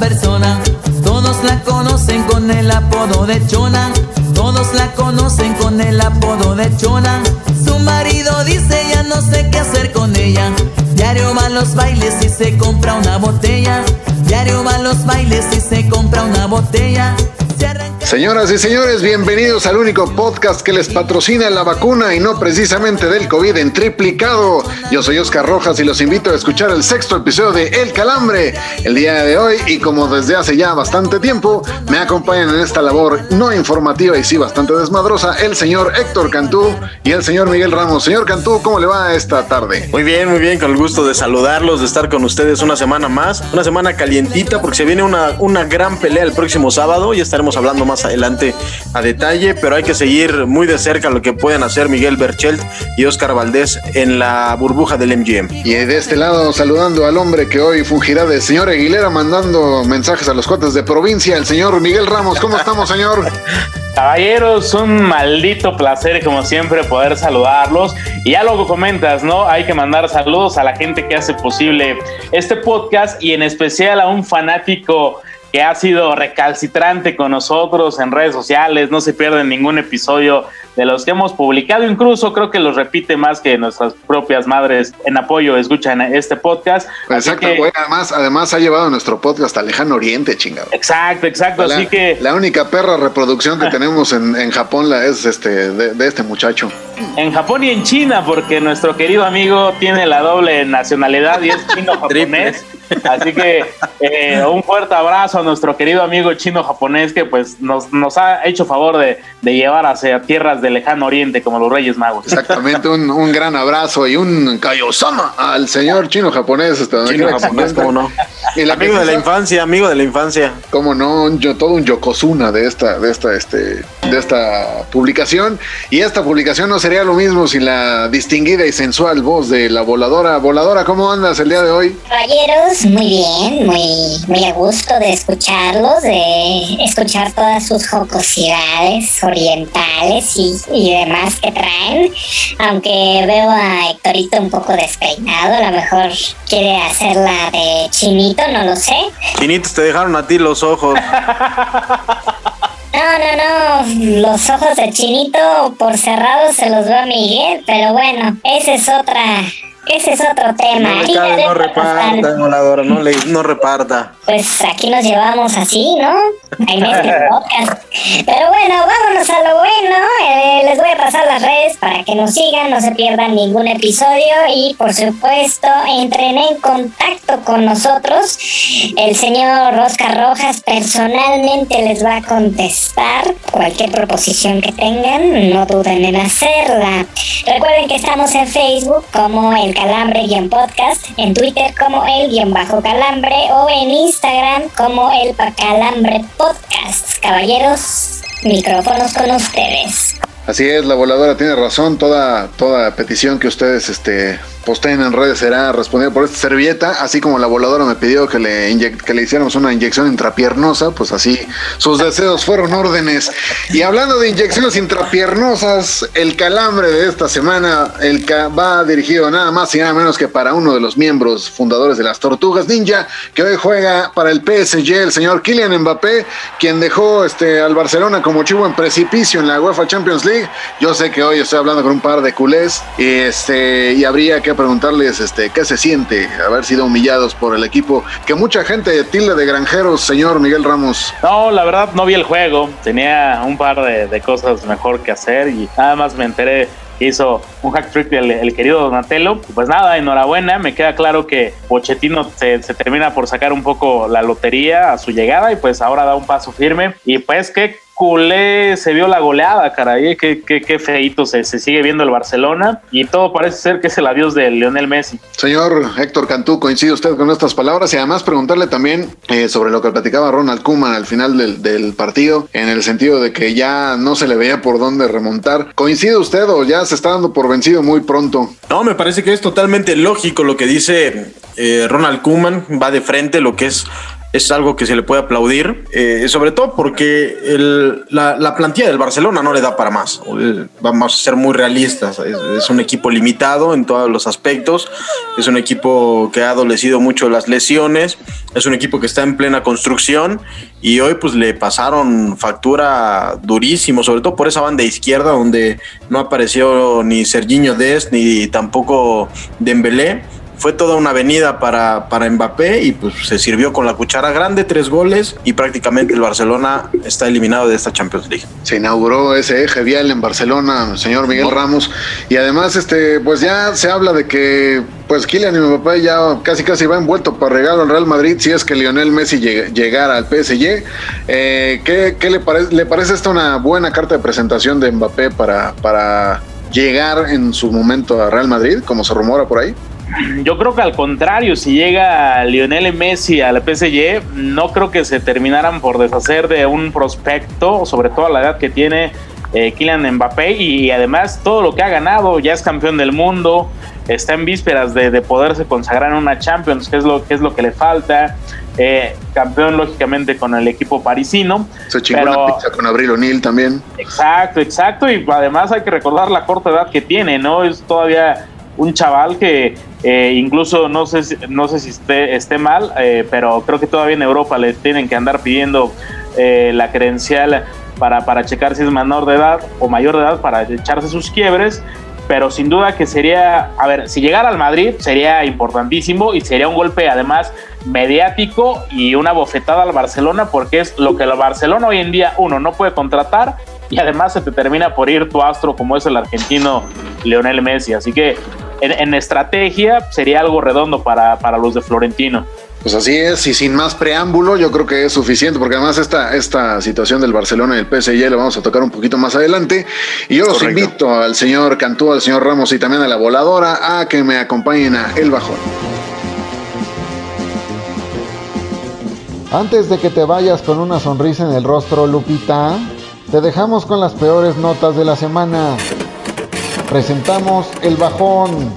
Persona. Todos la conocen con el apodo de Chona. Todos la conocen con el apodo de Chona. Su marido dice ya no sé qué hacer con ella. Diario va a los bailes y se compra una botella. Diario va a los bailes y se compra una botella. Señoras y señores, bienvenidos al único podcast que les patrocina la vacuna y no precisamente del COVID en triplicado. Yo soy Oscar Rojas y los invito a escuchar el sexto episodio de El Calambre el día de hoy y como desde hace ya bastante tiempo me acompañan en esta labor no informativa y sí bastante desmadrosa el señor Héctor Cantú y el señor Miguel Ramos. Señor Cantú, ¿cómo le va esta tarde? Muy bien, muy bien, con el gusto de saludarlos, de estar con ustedes una semana más, una semana calientita porque se viene una, una gran pelea el próximo sábado y estaremos hablando más adelante a detalle, pero hay que seguir muy de cerca lo que pueden hacer Miguel Berchelt y Oscar Valdés en la burbuja del MGM. Y de este lado, saludando al hombre que hoy fungirá de señor Aguilera, mandando mensajes a los cuates de provincia, el señor Miguel Ramos. ¿Cómo estamos, señor? Caballeros, un maldito placer como siempre poder saludarlos. Y ya luego comentas, ¿no? Hay que mandar saludos a la gente que hace posible este podcast y en especial a un fanático que ha sido recalcitrante con nosotros en redes sociales, no se pierde ningún episodio de los que hemos publicado, incluso creo que los repite más que nuestras propias madres en apoyo escuchan este podcast. Exacto, además, además ha llevado nuestro podcast a lejano oriente, chingado. Exacto, exacto, así que... La única perra reproducción que tenemos en, Japón la es este, de, este muchacho. En Japón y en China, porque nuestro querido amigo tiene la doble nacionalidad y es chino-japonés. Así que eh, un fuerte abrazo a nuestro querido amigo chino japonés que pues nos, nos ha hecho favor de, de, llevar hacia tierras del lejano oriente como los Reyes Magos. Exactamente, un, un gran abrazo y un kaiosama al señor chino japonés. chino japonés, cómo no. El amigo de la infancia, amigo de la infancia. Cómo no, yo, todo un yokozuna de esta, de esta, este, de esta publicación. Y esta publicación no sería lo mismo sin la distinguida y sensual voz de la voladora. Voladora, ¿cómo andas el día de hoy? Caballeros, muy bien, muy, muy a gusto de escucharlos, de escuchar todas sus jocosidades orientales y, y demás que traen. Aunque veo a Héctorito un poco despeinado, a lo mejor quiere hacerla de chinito, no lo sé. Chinitos, te dejaron a ti los ojos. No, no, no. Los ojos de chinito por cerrados se los veo a Miguel, pero bueno, esa es otra ese es otro tema. No, reparta, voladora, no, le, no reparta. Pues aquí nos llevamos así, ¿no? En este podcast. Pero bueno, vámonos a lo bueno. Eh, les voy a pasar las redes para que nos sigan, no se pierdan ningún episodio y por supuesto entren en contacto con nosotros. El señor Oscar Rojas personalmente les va a contestar cualquier proposición que tengan. No duden en hacerla. Recuerden que estamos en Facebook como el calambre-podcast, en Twitter como el-calambre o en Instagram como el calambre podcast. Caballeros, micrófonos con ustedes. Así es, la voladora tiene razón, toda, toda petición que ustedes este, posteen en redes será respondida por esta servilleta, así como la voladora me pidió que le, que le hiciéramos una inyección intrapiernosa, pues así sus deseos fueron órdenes. Y hablando de inyecciones intrapiernosas, el calambre de esta semana el va dirigido nada más y nada menos que para uno de los miembros fundadores de las Tortugas Ninja, que hoy juega para el PSG, el señor Kylian Mbappé, quien dejó este, al Barcelona como chivo en precipicio en la UEFA Champions League. Yo sé que hoy estoy hablando con un par de culés y, este, y habría que preguntarles este, qué se siente haber sido humillados por el equipo que mucha gente tilde de granjeros, señor Miguel Ramos. No, la verdad no vi el juego, tenía un par de, cosas mejor que hacer y nada más me enteré hizo un hack trick el, querido Donatello. Pues nada, enhorabuena. Me queda claro que Pochettino se, termina por sacar un poco la lotería a su llegada y pues ahora da un paso firme. Y pues que culé se vio la goleada, caray. ¿eh? Qué, qué, qué feito se, se, sigue viendo el Barcelona y todo parece ser que es el adiós de Lionel Messi. Señor Héctor Cantú, coincide usted con estas palabras y además preguntarle también eh, sobre lo que platicaba Ronald Koeman al final del, del, partido, en el sentido de que ya no se le veía por dónde remontar. ¿Coincide usted o ya se está dando por vencido muy pronto? No, me parece que es totalmente lógico lo que dice eh, Ronald Koeman, va de frente lo que es es algo que se le puede aplaudir, eh, sobre todo porque el, la, la, plantilla del Barcelona no le da para más. Vamos a ser muy realistas, es, un equipo limitado en todos los aspectos, es un equipo que ha adolecido mucho las lesiones, es un equipo que está en plena construcción y hoy pues le pasaron factura durísimo, sobre todo por esa banda izquierda donde no apareció ni Serginho Dest ni tampoco Dembélé fue toda una avenida para, para Mbappé y pues se sirvió con la cuchara grande, tres goles y prácticamente el Barcelona está eliminado de esta Champions League. Se inauguró ese eje vial en Barcelona, señor Miguel no. Ramos, y además este pues ya se habla de que pues Kylian Mbappé ya casi casi va envuelto para regalo al Real Madrid si es que Lionel Messi llegara al PSG. Eh, ¿qué, qué le, parece, le parece esta una buena carta de presentación de Mbappé para, para llegar en su momento a Real Madrid, como se rumora por ahí? Yo creo que al contrario, si llega Lionel Messi al PSG, no creo que se terminaran por deshacer de un prospecto, sobre todo a la edad que tiene eh, Kylian Mbappé y además todo lo que ha ganado, ya es campeón del mundo, está en vísperas de, de poderse consagrar en una Champions, que es lo que, es lo que le falta. Eh, campeón lógicamente con el equipo parisino. Se chingó pero, una pizza con Abril O'Neill también. Exacto, exacto. Y además hay que recordar la corta edad que tiene, ¿no? Es todavía un chaval que eh, incluso no sé, no sé si esté, esté mal, eh, pero creo que todavía en Europa le tienen que andar pidiendo eh, la credencial para, para checar si es menor de edad o mayor de edad para echarse sus quiebres. Pero sin duda que sería, a ver, si llegara al Madrid sería importantísimo y sería un golpe además mediático y una bofetada al Barcelona porque es lo que el Barcelona hoy en día uno no puede contratar y además se te termina por ir tu astro como es el argentino Leonel Messi. Así que en, en estrategia sería algo redondo para, para, los de Florentino. Pues así es, y sin más preámbulo, yo creo que es suficiente, porque además esta, esta situación del Barcelona y el PSG la vamos a tocar un poquito más adelante. Y yo los Correcto. invito al señor Cantú, al señor Ramos y también a la voladora a que me acompañen a El Bajón. Antes de que te vayas con una sonrisa en el rostro, Lupita, te dejamos con las peores notas de la semana. Presentamos El Bajón.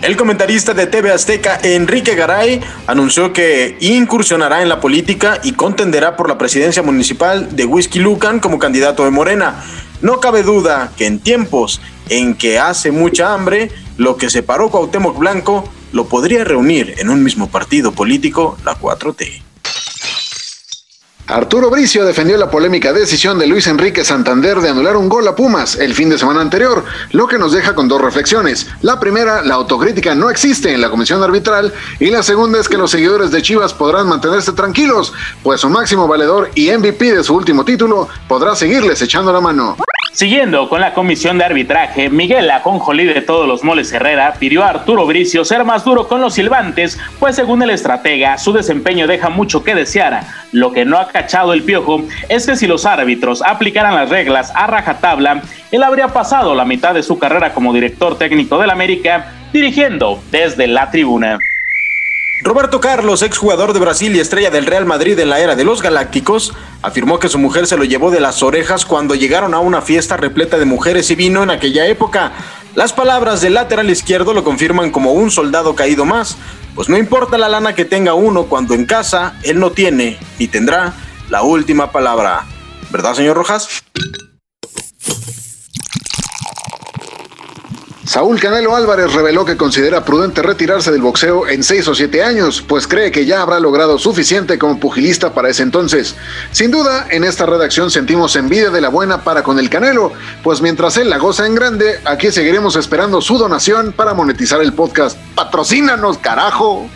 El comentarista de TV Azteca, Enrique Garay, anunció que incursionará en la política y contenderá por la presidencia municipal de Whisky Lucan como candidato de Morena. No cabe duda que en tiempos en que hace mucha hambre, lo que separó Cuauhtémoc Blanco lo podría reunir en un mismo partido político, la 4T. Arturo Bricio defendió la polémica decisión de Luis Enrique Santander de anular un gol a Pumas el fin de semana anterior, lo que nos deja con dos reflexiones. La primera, la autocrítica no existe en la comisión arbitral y la segunda es que los seguidores de Chivas podrán mantenerse tranquilos, pues su máximo valedor y MVP de su último título podrá seguirles echando la mano. Siguiendo con la comisión de arbitraje, Miguel Aconjolí de todos los moles Herrera pidió a Arturo Bricio ser más duro con los silbantes, pues según el estratega, su desempeño deja mucho que desear. Lo que no ha cachado el piojo es que si los árbitros aplicaran las reglas a rajatabla, él habría pasado la mitad de su carrera como director técnico del América, dirigiendo desde la tribuna. Roberto Carlos, exjugador de Brasil y estrella del Real Madrid en la era de los Galácticos, afirmó que su mujer se lo llevó de las orejas cuando llegaron a una fiesta repleta de mujeres y vino en aquella época. Las palabras del lateral izquierdo lo confirman como un soldado caído más, pues no importa la lana que tenga uno cuando en casa él no tiene ni tendrá la última palabra. ¿Verdad, señor Rojas? Saúl Canelo Álvarez reveló que considera prudente retirarse del boxeo en 6 o 7 años, pues cree que ya habrá logrado suficiente como pugilista para ese entonces. Sin duda, en esta redacción sentimos envidia de la buena para con el Canelo, pues mientras él la goza en grande, aquí seguiremos esperando su donación para monetizar el podcast. ¡Patrocínanos, carajo!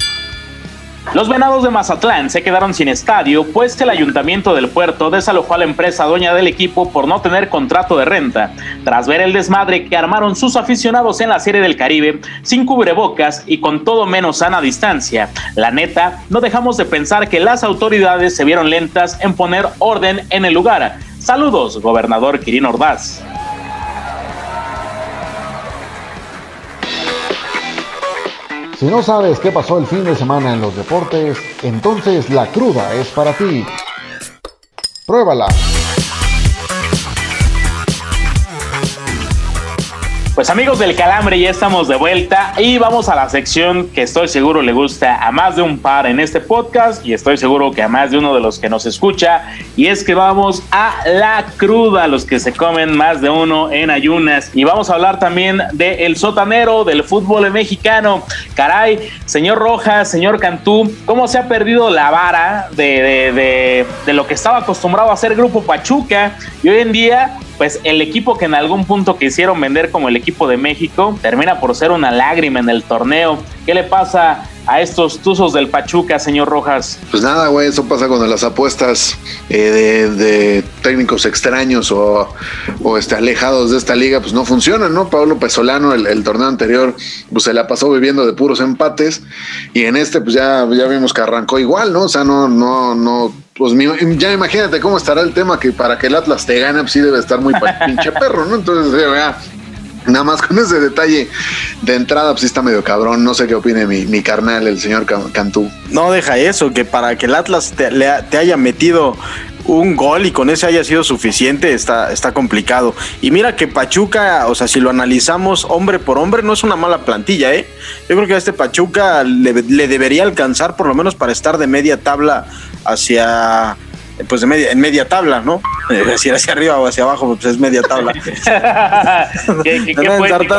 Los Venados de Mazatlán se quedaron sin estadio, pues el ayuntamiento del puerto desalojó a la empresa dueña del equipo por no tener contrato de renta. Tras ver el desmadre que armaron sus aficionados en la Serie del Caribe, sin cubrebocas y con todo menos sana distancia, la neta, no dejamos de pensar que las autoridades se vieron lentas en poner orden en el lugar. Saludos, gobernador Quirino Ordaz. Si no sabes qué pasó el fin de semana en los deportes, entonces la cruda es para ti. Pruébala. Pues amigos del Calambre, ya estamos de vuelta y vamos a la sección que estoy seguro le gusta a más de un par en este podcast y estoy seguro que a más de uno de los que nos escucha. Y es que vamos a la cruda, los que se comen más de uno en ayunas. Y vamos a hablar también del el sotanero del fútbol mexicano. Caray, señor Rojas, señor Cantú, ¿cómo se ha perdido la vara de, de, de, de lo que estaba acostumbrado a hacer Grupo Pachuca y hoy en día pues el equipo que en algún punto quisieron vender como el equipo de México termina por ser una lágrima en el torneo. ¿Qué le pasa a estos tuzos del Pachuca, señor Rojas? Pues nada, güey, eso pasa cuando las apuestas eh, de, de, técnicos extraños o, o, este, alejados de esta liga, pues no funcionan, ¿no? Pablo Pesolano, el, el, torneo anterior, pues se la pasó viviendo de puros empates y en este, pues ya, ya vimos que arrancó igual, ¿no? O sea, no, no, no pues ya imagínate cómo estará el tema que para que el Atlas te gane, pues sí debe estar muy pinche perro, ¿no? Entonces, ya, nada más con ese detalle de entrada, pues sí está medio cabrón. No sé qué opine mi, mi carnal, el señor Cantú. No, deja eso, que para que el Atlas te, le, te haya metido un gol y con ese haya sido suficiente, está, está complicado. Y mira que Pachuca, o sea, si lo analizamos hombre por hombre, no es una mala plantilla, ¿eh? Yo creo que a este Pachuca le, le debería alcanzar por lo menos para estar de media tabla hacia pues de media, en media tabla, ¿no? Decir hacia arriba o hacia abajo, pues es media tabla. ¿Qué, qué, qué poético,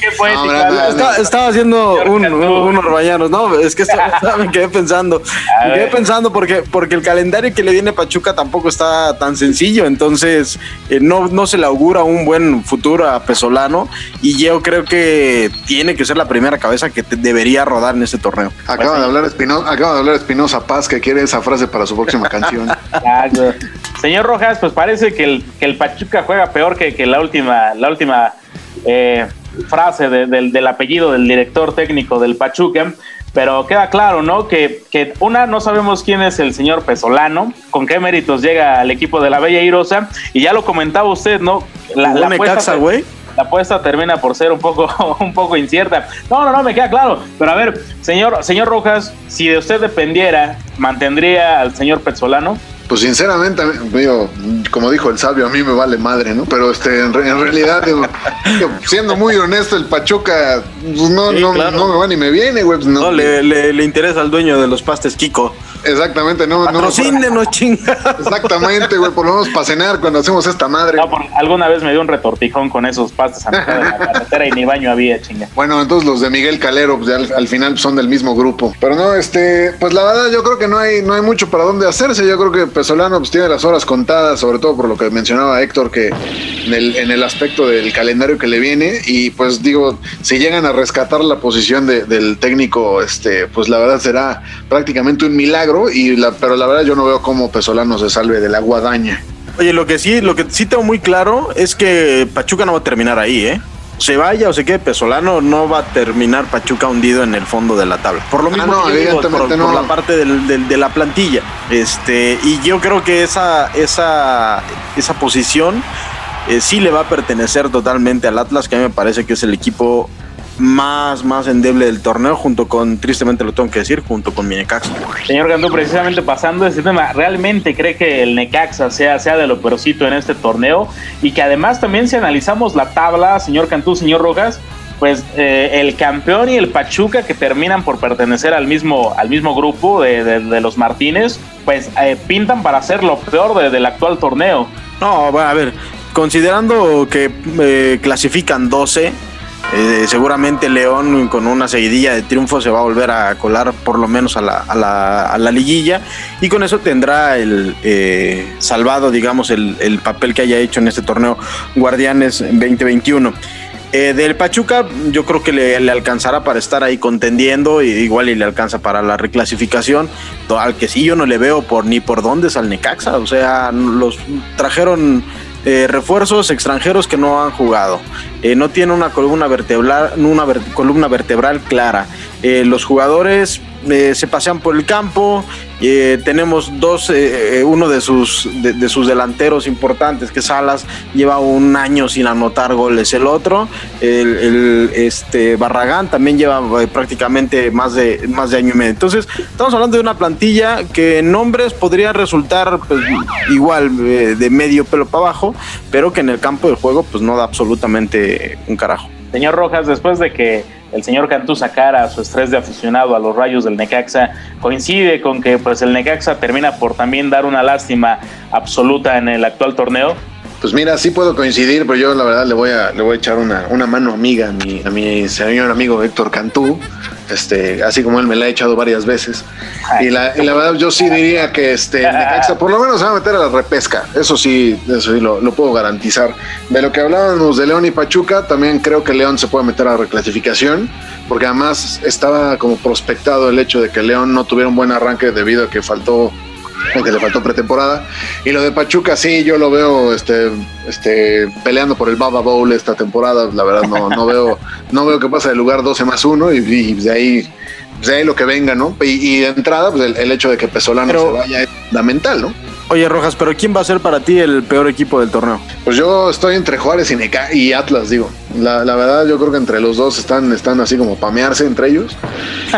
¿Qué, poético, no, estaba, estaba, haciendo un, unos bañanos, ¿no? Es que estaba, me quedé pensando. Me quedé pensando porque, porque el calendario que le viene a Pachuca tampoco está tan sencillo, entonces eh, no, no se le augura un buen futuro a Pesolano y yo creo que tiene que ser la primera cabeza que debería rodar en este torneo. Acaba pues, de hablar Espinosa, acaba de hablar Espinosa Paz que quiere esa frase para su próxima canción. Señor Rojas, pues parece que el, que el Pachuca juega peor que, que la última, la última eh, frase de, de, del apellido del director técnico del Pachuca. Pero queda claro, ¿no? Que, que, una, no sabemos quién es el señor Pesolano, con qué méritos llega al equipo de la Bella Irosa, y ya lo comentaba usted, ¿no? La, la apuesta, güey la apuesta termina por ser un poco, un poco incierta. No, no, no, me queda claro. Pero a ver, señor, señor Rojas, si de usted dependiera, ¿mantendría al señor Pezzolano? Pues sinceramente, digo, como dijo el sabio, a mí me vale madre, ¿no? Pero este, en, en realidad, digo, siendo muy honesto, el Pachuca pues no, sí, no, claro. no, me va ni me viene, güey. Pues no, no le, le, le, interesa al dueño de los pastes Kiko. Exactamente, no. Patrocínenos, no, chingados. Exactamente, güey, por lo menos para cenar cuando hacemos esta madre. No, por, alguna vez me dio un retortijón con esos pastes a mitad de la carretera y ni baño había, chinga. Bueno, entonces los de Miguel Calero, pues ya al, al, final son del mismo grupo. Pero no, este, pues la verdad yo creo que no hay, no hay mucho para dónde hacerse. Yo creo que Pesolano pues tiene las horas contadas, sobre todo por lo que mencionaba Héctor, que en el, en el aspecto del calendario que le viene. Y pues digo, si llegan a rescatar la posición de, del técnico, este, pues la verdad será prácticamente un milagro. Y la, pero la verdad yo no veo cómo Pesolano se salve de la guadaña. Oye, lo que sí, lo que sí tengo muy claro es que Pachuca no va a terminar ahí, ¿eh? Se vaya o se quede Pesolano, no va a terminar Pachuca hundido en el fondo de la tabla. Por lo mismo, ah, no, digo, por, no. por, la parte del, del, de la plantilla. Este, y yo creo que esa, esa, esa posición eh, sí le va a pertenecer totalmente al Atlas, que a mí me parece que es el equipo más, más endeble del torneo, junto con, tristemente lo tengo que decir, junto con mi Necaxa. Señor Gandú, precisamente pasando ese tema, ¿realmente cree que el Necaxa sea, sea de lo peorcito en este torneo? Y que además también si analizamos la tabla, señor Cantú, señor Rojas, pues eh, el campeón y el Pachuca que terminan por pertenecer al mismo, al mismo grupo de, de, de los Martínez, pues eh, pintan para ser lo peor de, del actual torneo. No, a ver, considerando que eh, clasifican 12, eh, seguramente León con una seguidilla de triunfos se va a volver a colar por lo menos a la, a la, a la liguilla y con eso tendrá el eh, salvado, digamos, el, el, papel que haya hecho en este torneo Guardianes 2021. Eh, del Pachuca, yo creo que le, le, alcanzará para estar ahí contendiendo, y igual y le alcanza para la reclasificación. Al que sí, yo no le veo por ni por dónde es al Necaxa. O sea, los trajeron eh, refuerzos extranjeros que no han jugado. Eh, no tiene una columna vertebral, una ver, columna vertebral clara. Eh, los jugadores se pasean por el campo, eh, tenemos dos, eh, uno de sus, de, sus delanteros importantes, que Salas lleva un año sin anotar goles. El otro, el, el este Barragán, también lleva eh, prácticamente más de, más de año y medio. Entonces, estamos hablando de una plantilla que en nombres podría resultar pues, igual de medio pelo para abajo, pero que en el campo del juego pues no da absolutamente un carajo. Señor Rojas, después de que el señor Cantú sacara su estrés de aficionado a los rayos del Necaxa, coincide con que pues el Necaxa termina por también dar una lástima absoluta en el actual torneo. Pues mira, sí puedo coincidir, pero yo la verdad le voy a, le voy a echar una, una mano amiga a mi, a mi señor amigo Héctor Cantú, este, así como él me la ha echado varias veces. Y la, y la verdad yo sí diría que este, Necaxa por lo menos se va a meter a la repesca, eso sí, eso sí lo, lo, puedo garantizar. De lo que hablábamos de León y Pachuca, también creo que León se puede meter a la reclasificación, porque además estaba como prospectado el hecho de que León no tuviera un buen arranque debido a que faltó que le faltó pretemporada. Y lo de Pachuca, sí, yo lo veo este, este, peleando por el Baba Bowl esta temporada. La verdad, no, no veo, no veo que pasa del lugar 12 más 1 y, y, de ahí. De ahí lo que venga, ¿no? Y, y de entrada, pues el, el, hecho de que Pesolano Pero, se vaya es fundamental, ¿no? Oye, Rojas, pero ¿quién va a ser para ti el peor equipo del torneo? Pues yo estoy entre Juárez y, Neca y Atlas, digo. La, la, verdad, yo creo que entre los dos están, están así como pamearse entre ellos.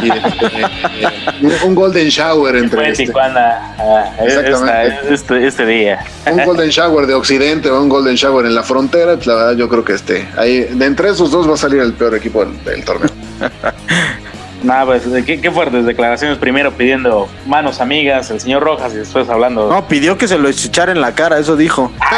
Y este, un golden shower entre este. Tijuana, uh, Exactamente. Este, este, día. Un golden shower de Occidente o un golden shower en la frontera. Pues la verdad, yo creo que este, ahí, de entre esos dos va a salir el peor equipo del, del torneo. Nada, pues qué, qué, fuertes declaraciones. Primero pidiendo manos amigas, el señor Rojas, y después hablando. No, pidió que se lo echara en la cara, eso dijo.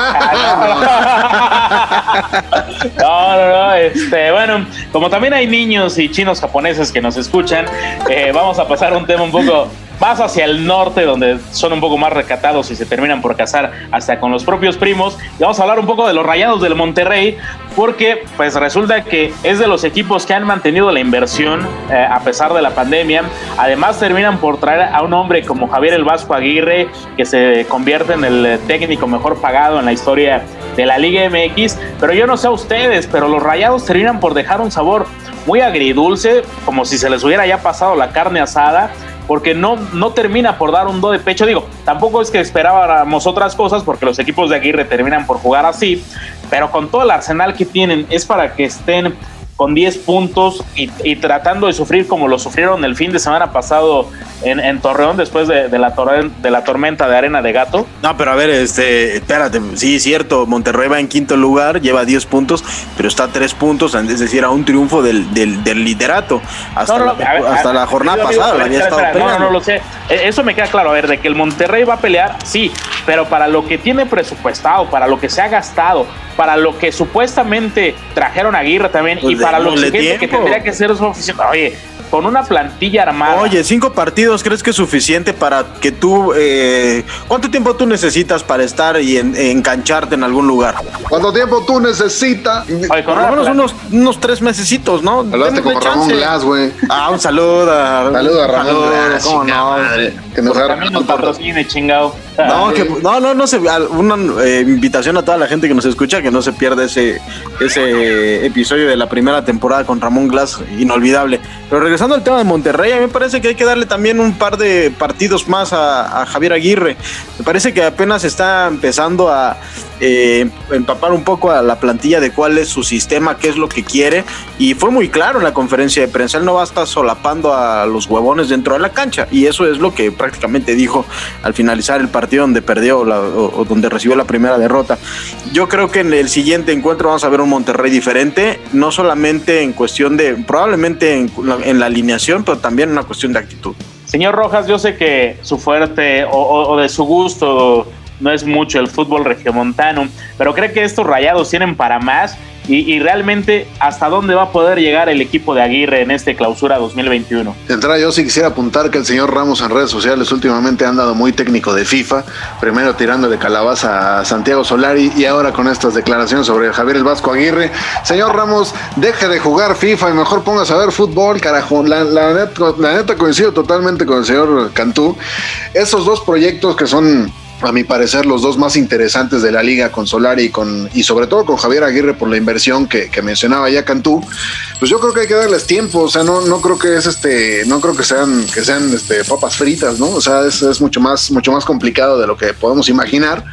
no, no, no. Este, bueno, como también hay niños y chinos japoneses que nos escuchan, eh, vamos a pasar a un tema un poco más hacia el norte, donde son un poco más recatados y se terminan por casar hasta con los propios primos. Y vamos a hablar un poco de los rayados del Monterrey, porque pues resulta que es de los equipos que han mantenido la inversión eh, a pesar de la pandemia. Además terminan por traer a un hombre como Javier el Vasco Aguirre, que se convierte en el técnico mejor pagado en la historia de la Liga MX. Pero yo no sé a ustedes, pero los rayados terminan por dejar un sabor muy agridulce, como si se les hubiera ya pasado la carne asada porque no, no termina por dar un do de pecho. Digo, tampoco es que esperábamos otras cosas, porque los equipos de Aguirre terminan por jugar así, pero con todo el arsenal que tienen, es para que estén con 10 puntos y, y, tratando de sufrir como lo sufrieron el fin de semana pasado en, en Torreón después de, de, la de, la tormenta de arena de gato. No, pero a ver, este, espérate, sí, cierto, Monterrey va en quinto lugar, lleva 10 puntos, pero está a 3 puntos, es decir, a un triunfo del, del, del liderato. Hasta, no, no, la, ver, hasta la jornada pasada había estado No, no lo sé. Eso me queda claro, a ver, de que el Monterrey va a pelear, sí, pero para lo que tiene presupuestado, para lo que se ha gastado, para lo que supuestamente trajeron a Aguirre también pues y para lo que, que tendría que ser su oficina. Oye, con una plantilla armada. Oye, cinco partidos, ¿crees que es suficiente para que tú... Eh, ¿Cuánto tiempo tú necesitas para estar y en, engancharte en algún lugar? ¿Cuánto tiempo tú necesitas? Oye, con Por lo menos unos, unos tres mesecitos, ¿no? Hablaste como Ramón Glass, güey. Ah, un saludo a... Saludo a Ramón saludo, Glass. ¿Cómo no? Madre, que nos a mí nos patrocine, chingado. No, que, no, no, no se, una eh, invitación a toda la gente que nos escucha que no se pierda ese, ese episodio de la primera temporada con Ramón Glass, inolvidable. Pero regresando al tema de Monterrey, a mí me parece que hay que darle también un par de partidos más a, a Javier Aguirre. Me parece que apenas está empezando a eh, empapar un poco a la plantilla de cuál es su sistema, qué es lo que quiere. Y fue muy claro en la conferencia de prensa, él no va a estar solapando a los huevones dentro de la cancha. Y eso es lo que prácticamente dijo al finalizar el partido donde perdió o, donde recibió la primera derrota. Yo creo que en el siguiente encuentro vamos a ver un Monterrey diferente, no solamente en cuestión de, probablemente en, la alineación, pero también en una cuestión de actitud. Señor Rojas, yo sé que su fuerte o de su gusto no es mucho el fútbol regiomontano, pero cree que estos rayados tienen para más y, realmente hasta dónde va a poder llegar el equipo de Aguirre en este clausura 2021. De entrada, yo sí quisiera apuntar que el señor Ramos en redes sociales últimamente ha andado muy técnico de FIFA, primero tirando de calabaza a Santiago Solari y ahora con estas declaraciones sobre Javier el Vasco Aguirre. Señor Ramos, deje de jugar FIFA y mejor póngase a ver fútbol, carajo. La, neta, la neta coincido totalmente con el señor Cantú. Esos dos proyectos que son a mi parecer, los dos más interesantes de la liga con Solari y, con, y sobre todo con Javier Aguirre por la inversión que, mencionaba ya Cantú, pues yo creo que hay que darles tiempo, o sea, no, no creo que es este, no creo que sean, que sean este, papas fritas, ¿no? O sea, es, es, mucho más, mucho más complicado de lo que podemos imaginar.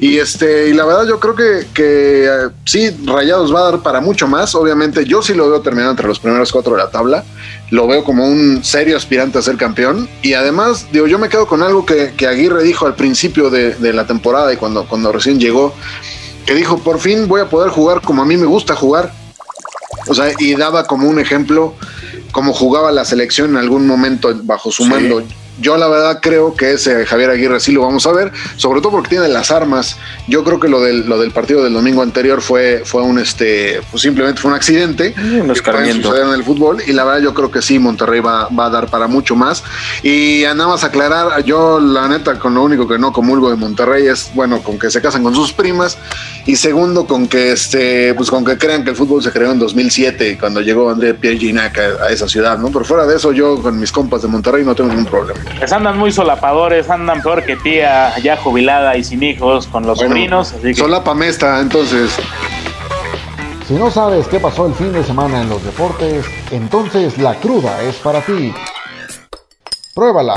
Y este, y la verdad, yo creo que, que eh, sí, Rayados va a dar para mucho más. Obviamente, yo sí lo veo terminado entre los primeros cuatro de la tabla lo veo como un serio aspirante a ser campeón. Y además, digo, yo me quedo con algo que, Aguirre dijo al principio de, la temporada y cuando, cuando recién llegó, que dijo, por fin voy a poder jugar como a mí me gusta jugar. O sea, y daba como un ejemplo como jugaba la selección en algún momento bajo su mando. Yo la verdad creo que ese Javier Aguirre sí lo vamos a ver, sobre todo porque tiene las armas. Yo creo que lo del, lo del partido del domingo anterior fue, fue un este, pues simplemente fue un accidente un que puede suceder en el fútbol. Y la verdad yo creo que sí, Monterrey va, va a dar para mucho más. Y nada más aclarar, yo la neta con lo único que no comulgo de Monterrey es bueno con que se casan con sus primas y segundo con que este, pues con que crean que el fútbol se creó en 2007 cuando llegó André Pierre Ginac a, a esa ciudad, ¿no? Pero fuera de eso yo con mis compas de Monterrey no tengo ningún problema. Pues andan muy solapadores, andan peor que tía, ya jubilada y sin hijos, con los sobrinos. Así que... Solapa mesta, entonces. Si no sabes qué pasó el fin de semana en los deportes, entonces la cruda es para ti. Pruébala.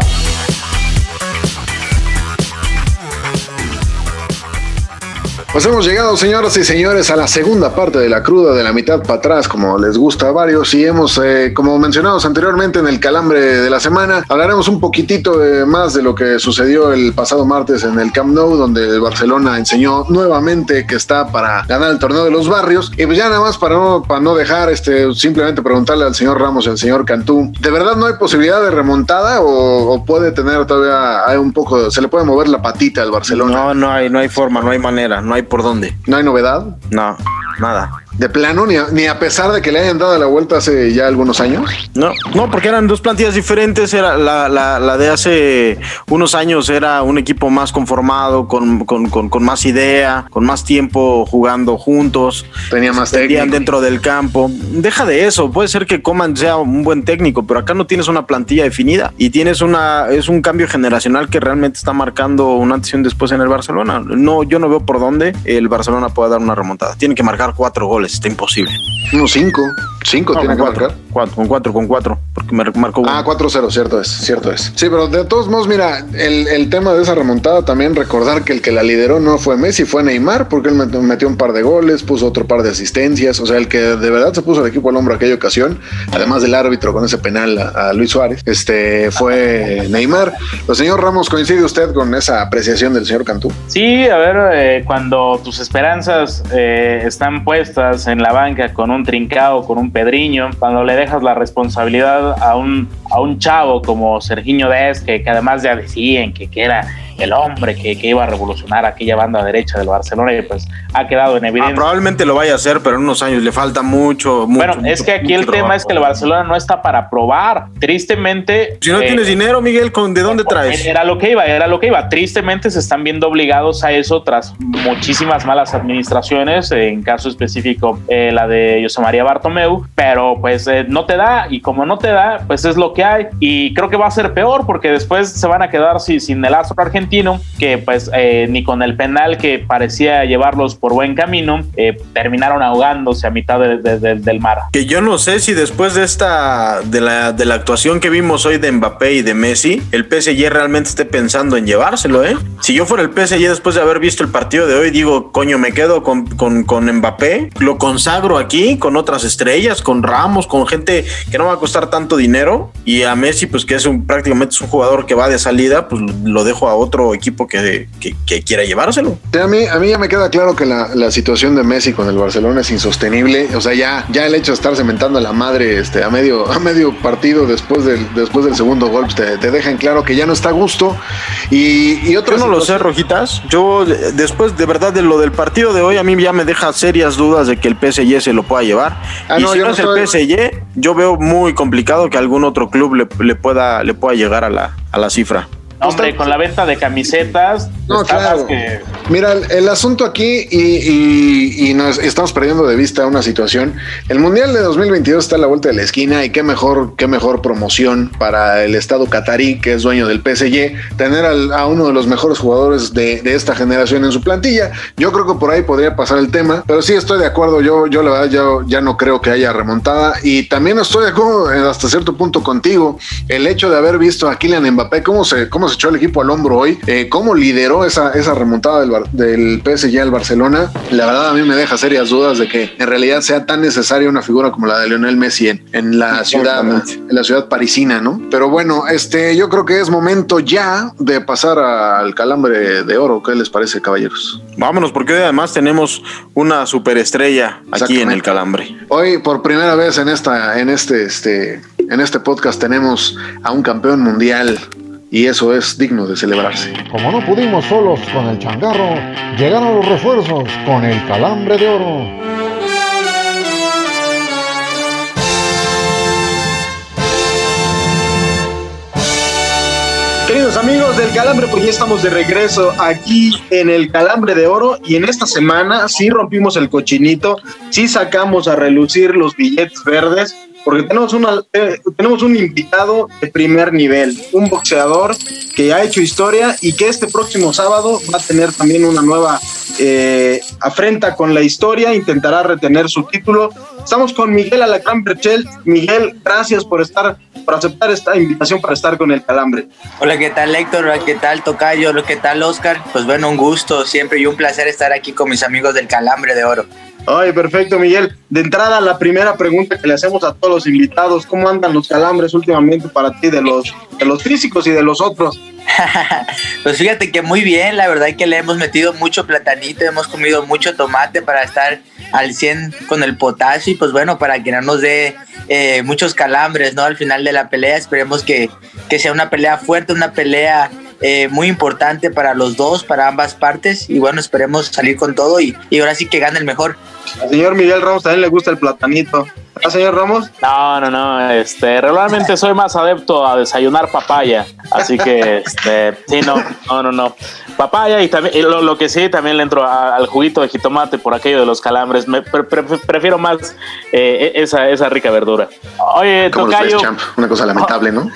Pues hemos llegado, señoras y señores, a la segunda parte de la cruda, de la mitad para atrás, como les gusta a varios, y hemos, eh, como mencionamos anteriormente en el calambre de la semana, hablaremos un poquitito más de lo que sucedió el pasado martes en el Camp Nou, donde el Barcelona enseñó nuevamente que está para ganar el torneo de los barrios, y pues ya nada más para no, para no dejar, este, simplemente preguntarle al señor Ramos y al señor Cantú, ¿de verdad no hay posibilidad de remontada o, puede tener todavía hay un poco, se le puede mover la patita al Barcelona? No, no hay, no hay forma, no hay manera, no hay por dónde. ¿No hay novedad? No, nada. ¿De plano? Ni a, ni a, pesar de que le hayan dado la vuelta hace ya algunos años? No, no, porque eran dos plantillas diferentes. Era la, la, la de hace unos años era un equipo más conformado, con, con, con, más idea, con más tiempo jugando juntos. Tenía más técnico. dentro del campo. Deja de eso. Puede ser que Coman sea un buen técnico, pero acá no tienes una plantilla definida y tienes una es un cambio generacional que realmente está marcando un antes y un después en el Barcelona. No, yo no veo por dónde el Barcelona pueda dar una remontada. Tiene que marcar cuatro goles está imposible. Unos cinco. Cinco tiene que marcar. Cuatro, con cuatro, con cuatro. Porque me marcó Ah, 4-0, cierto es, cierto es. Sí, pero de todos modos, mira, el, el, tema de esa remontada también recordar que el que la lideró no fue Messi, fue Neymar, porque él metió un par de goles, puso otro par de asistencias. O sea, el que de verdad se puso el equipo al hombro aquella ocasión, además del árbitro con ese penal a, Luis Suárez, este fue Neymar. Pues señor Ramos, ¿coincide usted con esa apreciación del señor Cantú? Sí, a ver, eh, cuando tus esperanzas eh, están puestas en la banca con un trincado, con un pedriño, cuando le dejas la responsabilidad a un, a un chavo como Sergiño Dez, que, que además ya decían que, que era el hombre que, que, iba a revolucionar aquella banda derecha del Barcelona y pues ha quedado en evidencia. Ah, probablemente lo vaya a hacer, pero en unos años le falta mucho. mucho bueno, es que aquí el tema es que el Barcelona no está para probar. Tristemente. Si no eh, tienes dinero, Miguel, ¿de dónde traes? Era lo que iba, era lo que iba. Tristemente se están viendo obligados a eso tras muchísimas malas administraciones, en caso específico eh, la de José María Bartomeu, pero pues eh, no te da y como no te da, pues es lo que y creo que va a ser peor porque después se van a quedar sin, sin el astro argentino que pues eh, ni con el penal que parecía llevarlos por buen camino, eh, terminaron ahogándose a mitad del mar. Que yo no sé si después de esta, de la, de la actuación que vimos hoy de Mbappé y de Messi, el PSG realmente esté pensando en llevárselo, ¿eh? Si yo fuera el PSG después de haber visto el partido de hoy, digo, coño, me quedo con, con, con Mbappé, lo consagro aquí con otras estrellas, con Ramos, con gente que no va a costar tanto dinero y, a Messi, pues que es un prácticamente es un jugador que va de salida, pues lo dejo a otro equipo que, que, quiera llevárselo. a, mí, a mí ya me queda claro que la, la, situación de Messi con el Barcelona es insostenible. O sea, ya, ya el hecho de estar cementando a la madre este, a, medio, a medio partido después del, después del segundo gol, pues, te, te dejan claro que ya no está a gusto. Y, y otro Yo no lo sé, Rojitas. Yo, después de verdad de lo del partido de hoy, a mí ya me deja serias dudas de que el PSG se lo pueda llevar. Ah, y no, si no es el PSG, yo veo muy complicado que algún otro club le, le pueda, le pueda llegar a la, a la cifra. Hombre, con la venta de camisetas. No, claro. Mira, el, asunto aquí, y, nos estamos perdiendo de vista una situación. El Mundial de 2022 está a la vuelta de la esquina, y qué mejor, qué mejor promoción para el Estado catarí, que es dueño del PSG, tener a uno de los mejores jugadores de, esta generación en su plantilla. Yo creo que por ahí podría pasar el tema, pero sí estoy de acuerdo. Yo, yo la verdad, yo, ya no creo que haya remontada, y también estoy de acuerdo eh, hasta cierto punto contigo. El hecho de haber visto a Kylian Mbappé, cómo se, cómo se echó el equipo al hombro hoy, eh, cómo lideró esa, esa remontada del, del PSG al Barcelona, la verdad a mí me deja serias dudas de que en realidad sea tan necesaria una figura como la de Lionel Messi en, la ciudad, en la ciudad parisina, ¿no? Pero bueno, este, yo creo que es momento ya de pasar al calambre de oro. ¿Qué les parece, caballeros? Vámonos, porque hoy además tenemos una superestrella aquí en el calambre. Hoy, por primera vez en esta, en este, este, en este podcast tenemos a un campeón mundial y eso es digno de celebrarse. Como no pudimos solos con el changarro, llegaron los refuerzos con el calambre de oro. Queridos amigos del Calambre, pues ya estamos de regreso aquí en el Calambre de Oro y en esta semana sí rompimos el cochinito, sí sacamos a relucir los billetes verdes porque tenemos, una, eh, tenemos un invitado de primer nivel, un boxeador que ha hecho historia y que este próximo sábado va a tener también una nueva eh, afrenta con la historia, intentará retener su título. Estamos con Miguel Alacrán Berchel. Miguel, gracias por estar, por aceptar esta invitación para estar con el Calambre. Hola, ¿qué tal Héctor? ¿qué tal Tocayo? ¿qué tal Oscar? Pues bueno, un gusto siempre y un placer estar aquí con mis amigos del Calambre de Oro. Ay, perfecto, Miguel. De entrada, la primera pregunta que le hacemos a todos los invitados, ¿cómo andan los calambres últimamente para ti de los, de los físicos y de los otros? pues fíjate que muy bien, la verdad es que le hemos metido mucho platanito, hemos comido mucho tomate para estar al 100 con el potasio y pues bueno, para que no nos dé eh, muchos calambres, ¿no? Al final de la pelea, esperemos que, que sea una pelea fuerte, una pelea eh, muy importante para los dos, para ambas partes. Y bueno, esperemos salir con todo y, y ahora sí que gane el mejor. Al señor Miguel Ramos también le gusta el platanito. ¿Ah, señor Ramos? No, no, no. Este, regularmente soy más adepto a desayunar papaya. Así que, este, sí, no, no, no, no. Papaya y también, lo, que sí, también le entro al juguito de jitomate por aquello de los calambres. Me prefiero más eh, e, esa, esa rica verdura. Oye, Tocayo. Una cosa lamentable, ¿no?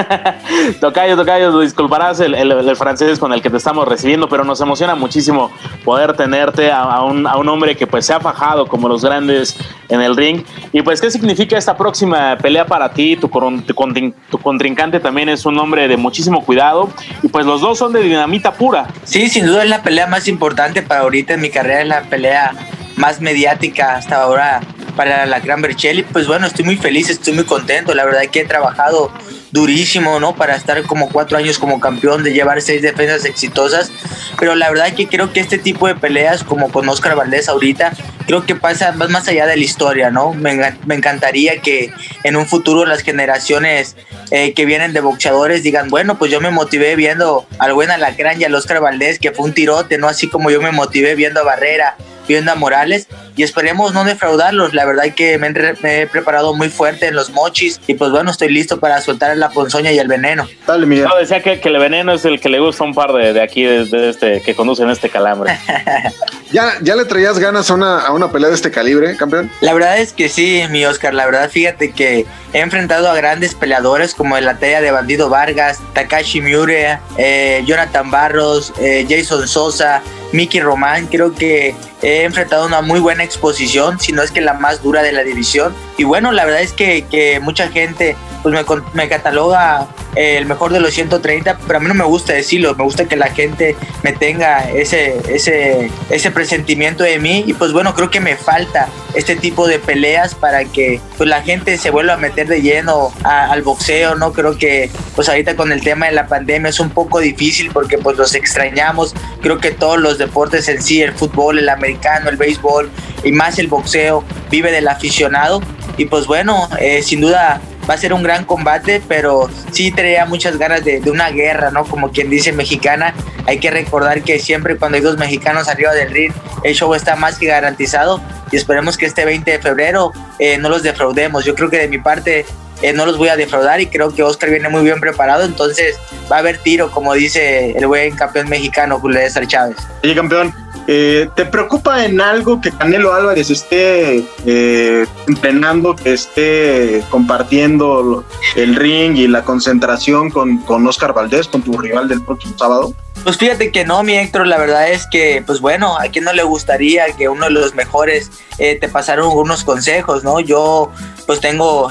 tocayo, Tocayo, disculparás el, el, francés con el que te estamos recibiendo, pero nos emociona muchísimo poder tenerte a, un, a un hombre que pues se ha fajado como los grandes en el ring y pues, ¿qué significa esta próxima pelea para ti? Tu, tu, contrincante también es un hombre de muchísimo cuidado y pues los dos son de dinamita pura. Sí, sin duda es la pelea más importante para ahorita en mi carrera, es la pelea más mediática hasta ahora para la Gran Berchelli. Pues bueno, estoy muy feliz, estoy muy contento. La verdad que he trabajado durísimo, ¿no? Para estar como cuatro años como campeón, de llevar seis defensas exitosas. Pero la verdad que creo que este tipo de peleas, como con Oscar Valdés ahorita, creo que pasa más, allá de la historia, ¿no? Me, me encantaría que en un futuro las generaciones eh, que vienen de boxeadores digan, bueno, pues yo me motivé viendo al buen Alacrán y al Oscar Valdés, que fue un tirote, ¿no? Así como yo me motivé viendo a Barrera, viendo a Morales y esperemos no defraudarlos. La verdad que me, he preparado muy fuerte en los mochis y pues bueno, estoy listo para soltar la ponzoña y el veneno. Dale, Miguel. No, decía que, el veneno es el que le gusta a un par de, aquí, de, este, que conducen este calambre. ¿Ya, ¿Ya le traías ganas a una, a una pelea de este calibre, campeón? La verdad es que sí, mi Oscar. La verdad, fíjate que he enfrentado a grandes peleadores como la talla de Bandido Vargas, Takashi Miure, eh, Jonathan Barros, eh, Jason Sosa, Mickey Román. Creo que he enfrentado una muy buena exposición, si no es que la más dura de la división. Y bueno, la verdad es que, que mucha gente pues me, me, cataloga el mejor de los 130, pero a mí no me gusta decirlo, me gusta que la gente me tenga ese, ese, ese presentimiento de mí y pues bueno, creo que me falta este tipo de peleas para que pues la gente se vuelva a meter de lleno al boxeo, ¿no? Creo que pues ahorita con el tema de la pandemia es un poco difícil porque pues los extrañamos. Creo que todos los deportes en sí, el fútbol, el americano, el béisbol y más el boxeo vive del aficionado y pues bueno, eh, sin duda va a ser un gran combate, pero sí traía muchas ganas de, una guerra, ¿no? Como quien dice mexicana. Hay que recordar que siempre cuando hay dos mexicanos arriba del ring, el show está más que garantizado y esperemos que este 20 de febrero eh, no los defraudemos. Yo creo que de mi parte eh, no los voy a defraudar y creo que Oscar viene muy bien preparado, entonces va a haber tiro, como dice el buen campeón mexicano Julio César Chávez. Oye, campeón, eh, ¿Te preocupa en algo que Canelo Álvarez esté eh, entrenando, que esté compartiendo el ring y la concentración con, con Oscar Valdés, con tu rival del próximo sábado? Pues fíjate que no, mi Héctor, la verdad es que, pues bueno, a quien no le gustaría que uno de los mejores eh, te pasara unos consejos, ¿no? Yo pues tengo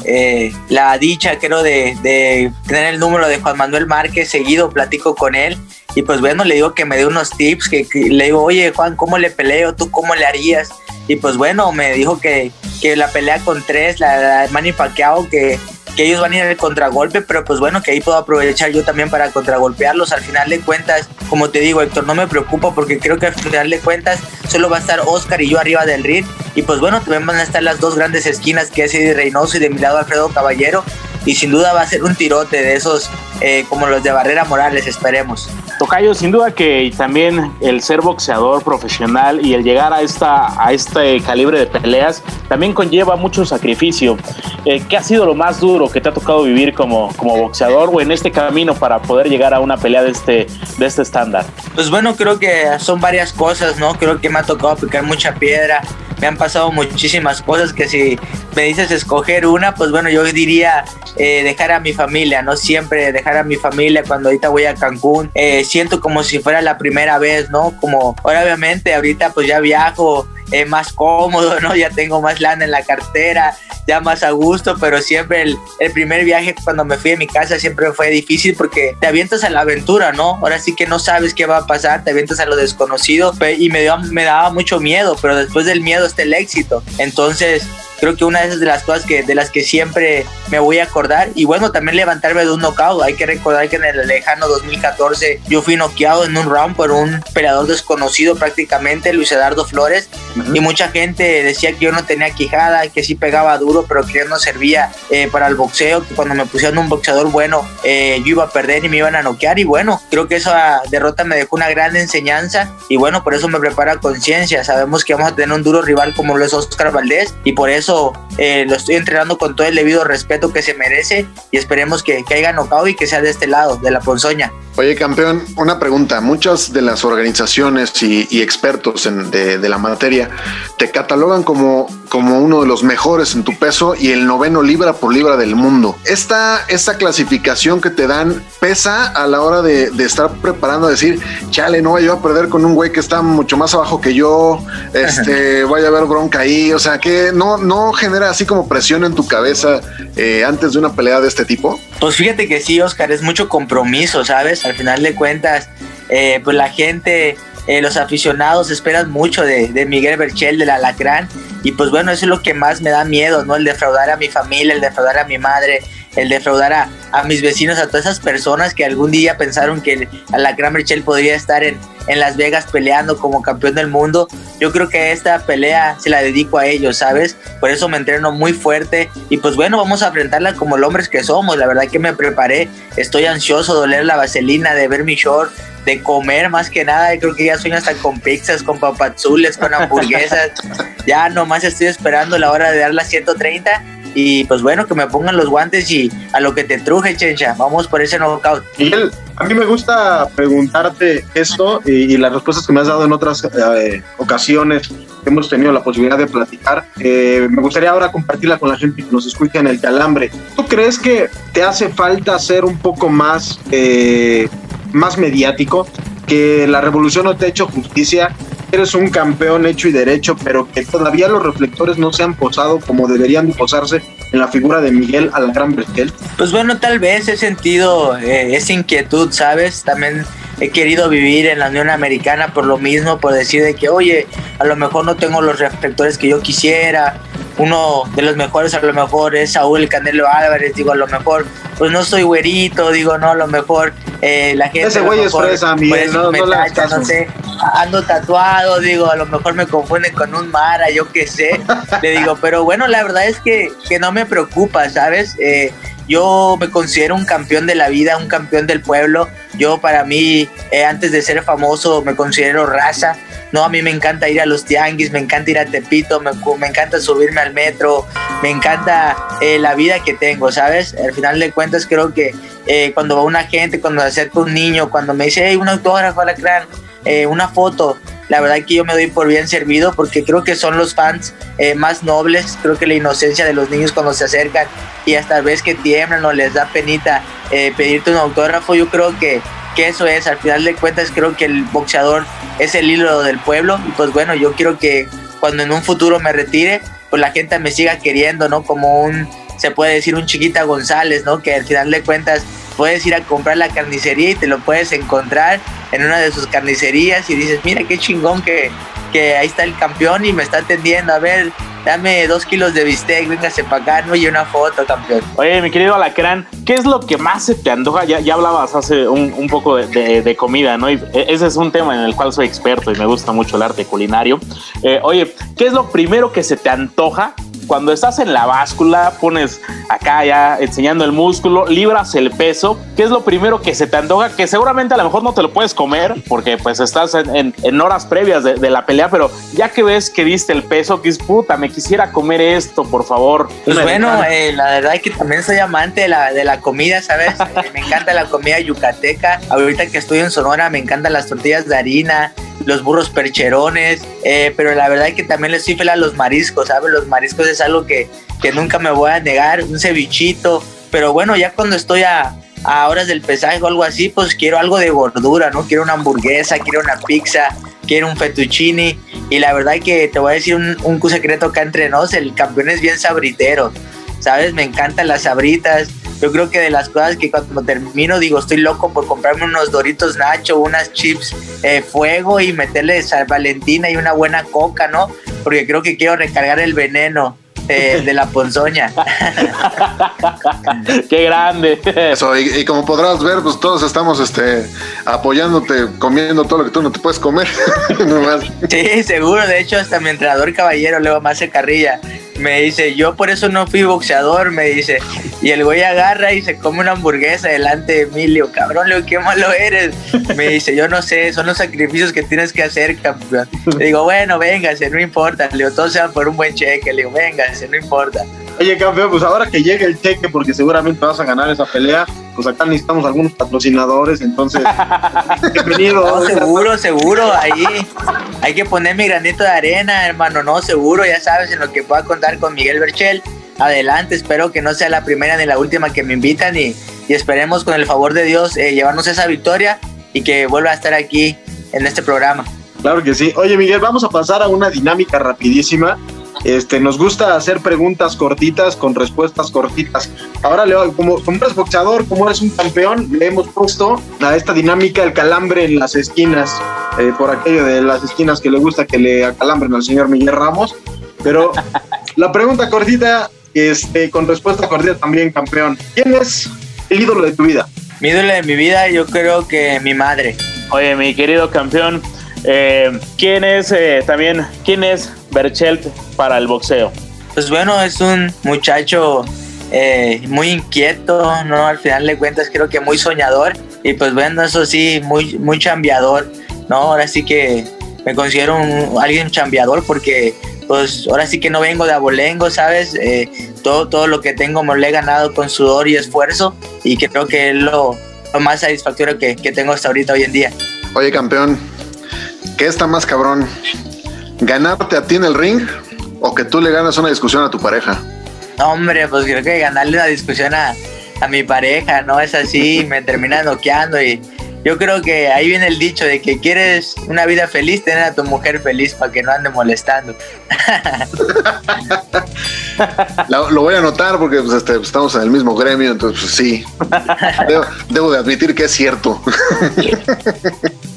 la dicha, creo, de, de tener el número de Juan Manuel Márquez seguido, platico con él y pues bueno, le digo que me dé unos tips, que, le digo, oye Juan, ¿cómo le peleo? ¿Tú cómo le harías? Y pues bueno, me dijo que, que la pelea con tres, la, la Manny Pacquiao, que, que ellos van a ir al contragolpe, pero pues bueno, que ahí puedo aprovechar yo también para contragolpearlos. Al final de cuentas, como te digo, Héctor, no me preocupa porque creo que al final de cuentas solo va a estar Oscar y yo arriba del ring. Y pues bueno, también van a estar las dos grandes esquinas que es Eddie Reynoso y de mi lado Alfredo Caballero. Y sin duda va a ser un tirote de esos eh, como los de Barrera Morales, esperemos. Tocayo, sin duda que también el ser boxeador profesional y el llegar a, esta, a este calibre de peleas también conlleva mucho sacrificio. Eh, ¿Qué ha sido lo más duro que te ha tocado vivir como, como boxeador o en este camino para poder llegar a una pelea de este, de este estándar? Pues bueno, creo que son varias cosas, ¿no? Creo que me ha tocado picar mucha piedra, me han pasado muchísimas cosas que si me dices escoger una, pues bueno, yo diría eh, dejar a mi familia, ¿no? Siempre dejar a mi familia cuando ahorita voy a Cancún. Eh, siento como si fuera la primera vez, ¿no? Como, obviamente, ahorita pues ya viajo eh, más cómodo, ¿no? Ya tengo más lana en la cartera, ya más a gusto, pero siempre el, el, primer viaje cuando me fui a mi casa siempre fue difícil porque te avientas a la aventura, ¿no? Ahora sí que no sabes qué va a pasar, te avientas a lo desconocido y me, dio, me daba mucho miedo, pero después del miedo está el éxito. Entonces, creo que una de esas de las cosas que de las que siempre me voy a acordar. Y bueno también levantarme de un knockout. Hay que recordar que en el lejano 2014 yo fui noqueado en un round por un peleador desconocido prácticamente Luis Eduardo Flores. Y mucha gente decía que yo no tenía quijada que sí pegaba duro pero que yo no servía eh, para el boxeo que cuando me pusieron un boxeador bueno eh, yo iba a perder y me iban a noquear. Y bueno creo que esa derrota me dejó una gran enseñanza. Y bueno por eso me prepara conciencia. Sabemos que vamos a tener un duro rival como lo es Oscar Valdés. Y por eso eh, lo estoy entrenando con todo el debido respeto que se merece y esperemos que, haya nocao y que sea de este lado, de la ponzoña. Oye, campeón, una pregunta. Muchas de las organizaciones y, expertos en, de, la materia te catalogan como, como uno de los mejores en tu peso y el noveno libra por libra del mundo. Esta, esta clasificación que te dan pesa a la hora de, estar preparando a decir, chale, no voy a perder con un güey que está mucho más abajo que yo, este, vaya a haber bronca ahí. O sea, que no, no genera así como presión en tu cabeza eh, antes de una pelea de este tipo. Pues fíjate que sí, Oscar, es mucho compromiso, ¿sabes? Al final de cuentas, eh, pues la gente, eh, los aficionados esperan mucho de, de, Miguel Berchel, del Alacrán, y pues bueno, eso es lo que más me da miedo, ¿no? El defraudar a mi familia, el defraudar a mi madre, el defraudar a, a mis vecinos, a todas esas personas que algún día pensaron que el Alacrán Berchel podría estar en, en Las Vegas peleando como campeón del mundo. Yo creo que esta pelea se la dedico a ellos, ¿sabes? Por eso me entreno muy fuerte y pues bueno, vamos a enfrentarla como los hombres que somos. La verdad que me preparé, estoy ansioso de oler la vaselina, de ver mi short, de comer más que nada. Creo que ya sueño hasta con pizzas, con papazules, con hamburguesas. ya nomás estoy esperando la hora de dar las 130 y pues bueno, que me pongan los guantes y a lo que te truje, chencha. Vamos por ese knockout. Miguel, a mí me gusta preguntarte esto y, las respuestas que me has dado en otras eh, ocasiones que hemos tenido la posibilidad de platicar. Eh, me gustaría ahora compartirla con la gente que nos escucha en el calambre. ¿Tú crees que te hace falta ser un poco más, eh, más mediático? Que la revolución no te ha hecho justicia eres un campeón hecho y derecho, pero que todavía los reflectores no se han posado como deberían posarse en la figura de Miguel Alacrán Bertel? Pues bueno, tal vez he sentido eh, esa inquietud, ¿sabes? También he querido vivir en la Unión Americana por lo mismo, por decir de que, oye, a lo mejor no tengo los reflectores que yo quisiera, uno de los mejores a lo mejor es Saúl Canelo Álvarez, digo, a lo mejor, pues no soy güerito, digo, no, a lo mejor eh, la gente... Ese güey es fresa, Miguel, no, no, no sé, ando tatuado, digo, a lo mejor me confunden con un Mara, yo qué sé, le digo, pero bueno, la verdad es que, que no me preocupa, ¿sabes? Eh, yo me considero un campeón de la vida, un campeón del pueblo. Yo para mí, eh, antes de ser famoso, me considero raza. No, a mí me encanta ir a los tianguis, me encanta ir a Tepito, me, me encanta subirme al metro, me encanta eh, la vida que tengo, ¿sabes? Al final de cuentas creo que eh, cuando va una gente, cuando se acerca un niño, cuando me dice, hey, un autógrafo, la clan, eh, una foto, la verdad que yo me doy por bien servido porque creo que son los fans eh, más nobles, creo que la inocencia de los niños cuando se acercan y hasta ves que tiemblan o les da penita eh, pedirte un autógrafo, yo creo que, que eso es, al final de cuentas creo que el boxeador es el hilo del pueblo y pues bueno, yo quiero que cuando en un futuro me retire, pues la gente me siga queriendo, ¿no? Como un, se puede decir un chiquita González, ¿no? Que al final de cuentas puedes ir a comprar la carnicería y te lo puedes encontrar en una de sus carnicerías y dices, mira qué chingón que, que ahí está el campeón y me está atendiendo, a ver, dame dos kilos de bistec, véngase para acá, ¿no? Y una foto, campeón. Oye, mi querido Alacrán, ¿qué es lo que más se te antoja? Ya, ya hablabas hace un, un poco de, de, comida, ¿no? Y ese es un tema en el cual soy experto y me gusta mucho el arte culinario. Eh, oye, ¿qué es lo primero que se te antoja cuando estás en la báscula, pones acá ya enseñando el músculo, libras el peso, ¿qué es lo primero que se te antoja? Que seguramente a lo mejor no te lo puedes comer porque pues estás en, en, en horas previas de, de, la pelea, pero ya que ves que diste el peso, que es puta, me quisiera comer esto, por favor. Pues bueno, eh, la verdad es que también soy amante de la, de la comida, ¿sabes? Eh, me encanta la comida yucateca. Ahorita que estoy en Sonora, me encantan las tortillas de harina, los burros percherones, eh, pero la verdad es que también les soy a los mariscos, ¿sabes? Los mariscos es algo que, que nunca me voy a negar, un cevichito, pero bueno, ya cuando estoy a, a horas del pesaje o algo así, pues quiero algo de gordura, ¿no? Quiero una hamburguesa, quiero una pizza, quiero un fettuccine. Y la verdad que te voy a decir un, un secreto acá entre nos, el campeón es bien sabritero, ¿sabes? Me encantan las sabritas. Yo creo que de las cosas que cuando termino digo, estoy loco por comprarme unos doritos nacho, unas chips eh, fuego y meterle sal valentina y una buena coca, ¿no? Porque creo que quiero recargar el veneno. Eh, de la ponzoña. Qué grande. Eso, y, y, como podrás ver, pues todos estamos este, apoyándote, comiendo todo lo que tú no te puedes comer. sí, seguro. De hecho, hasta mi entrenador caballero, luego me hace carrilla. Me dice, yo por eso no fui boxeador, me dice. Y el güey agarra y se come una hamburguesa delante de Emilio. Cabrón, Leo, qué malo eres. Me dice, yo no sé, son los sacrificios que tienes que hacer, campeón. Le digo, bueno, véngase, no importa. Le digo, todos sean por un buen cheque. Le digo, véngase, no importa. Oye, campeón, pues ahora que llegue el cheque, porque seguramente vas a ganar esa pelea, pues acá necesitamos algunos patrocinadores, entonces, bienvenido. No, seguro, seguro, ahí hay que poner mi granito de arena, hermano, no, seguro, ya sabes, en lo que pueda contar con Miguel Berchel. Adelante, espero que no sea la primera ni la última que me invitan y, y esperemos con el favor de Dios eh, llevarnos esa victoria y que vuelva a estar aquí en este programa. Claro que sí. Oye, Miguel, vamos a pasar a una dinámica rapidísima. Este, nos gusta hacer preguntas cortitas con respuestas cortitas. Ahora, Leo, como, como eres boxeador, como eres un campeón, le hemos puesto a esta dinámica el calambre en las esquinas, eh, por aquello de las esquinas que le gusta que le acalambren al señor Miguel Ramos. Pero la pregunta cortita, este, con respuesta cortita también, campeón. ¿Quién es el ídolo de tu vida? Mi ídolo de mi vida, yo creo que mi madre. Oye, mi querido campeón, eh, ¿quién es eh, también, quién es Berchelt para el boxeo? Pues bueno, es un muchacho eh, muy inquieto, ¿no? Al final de cuentas creo que muy soñador y pues bueno, eso sí, muy, muy chambeador, ¿no? Ahora sí que me considero un, alguien chambeador porque pues ahora sí que no vengo de abolengo, ¿sabes? Eh, todo, todo lo que tengo me lo he ganado con sudor y esfuerzo y que creo que es lo, lo más satisfactorio que, que tengo hasta ahorita hoy en día. Oye, campeón, ¿qué está más cabrón? ¿Ganarte a ti en el ring o que tú le ganas una discusión a tu pareja? Hombre, pues creo que ganarle una discusión a, a mi pareja, ¿no? Es así, me termina noqueando y yo creo que ahí viene el dicho de que quieres una vida feliz, tener a tu mujer feliz para que no ande molestando. Lo, lo voy a anotar porque pues, este, estamos en el mismo gremio, entonces pues, sí. Debo, debo de admitir que es cierto.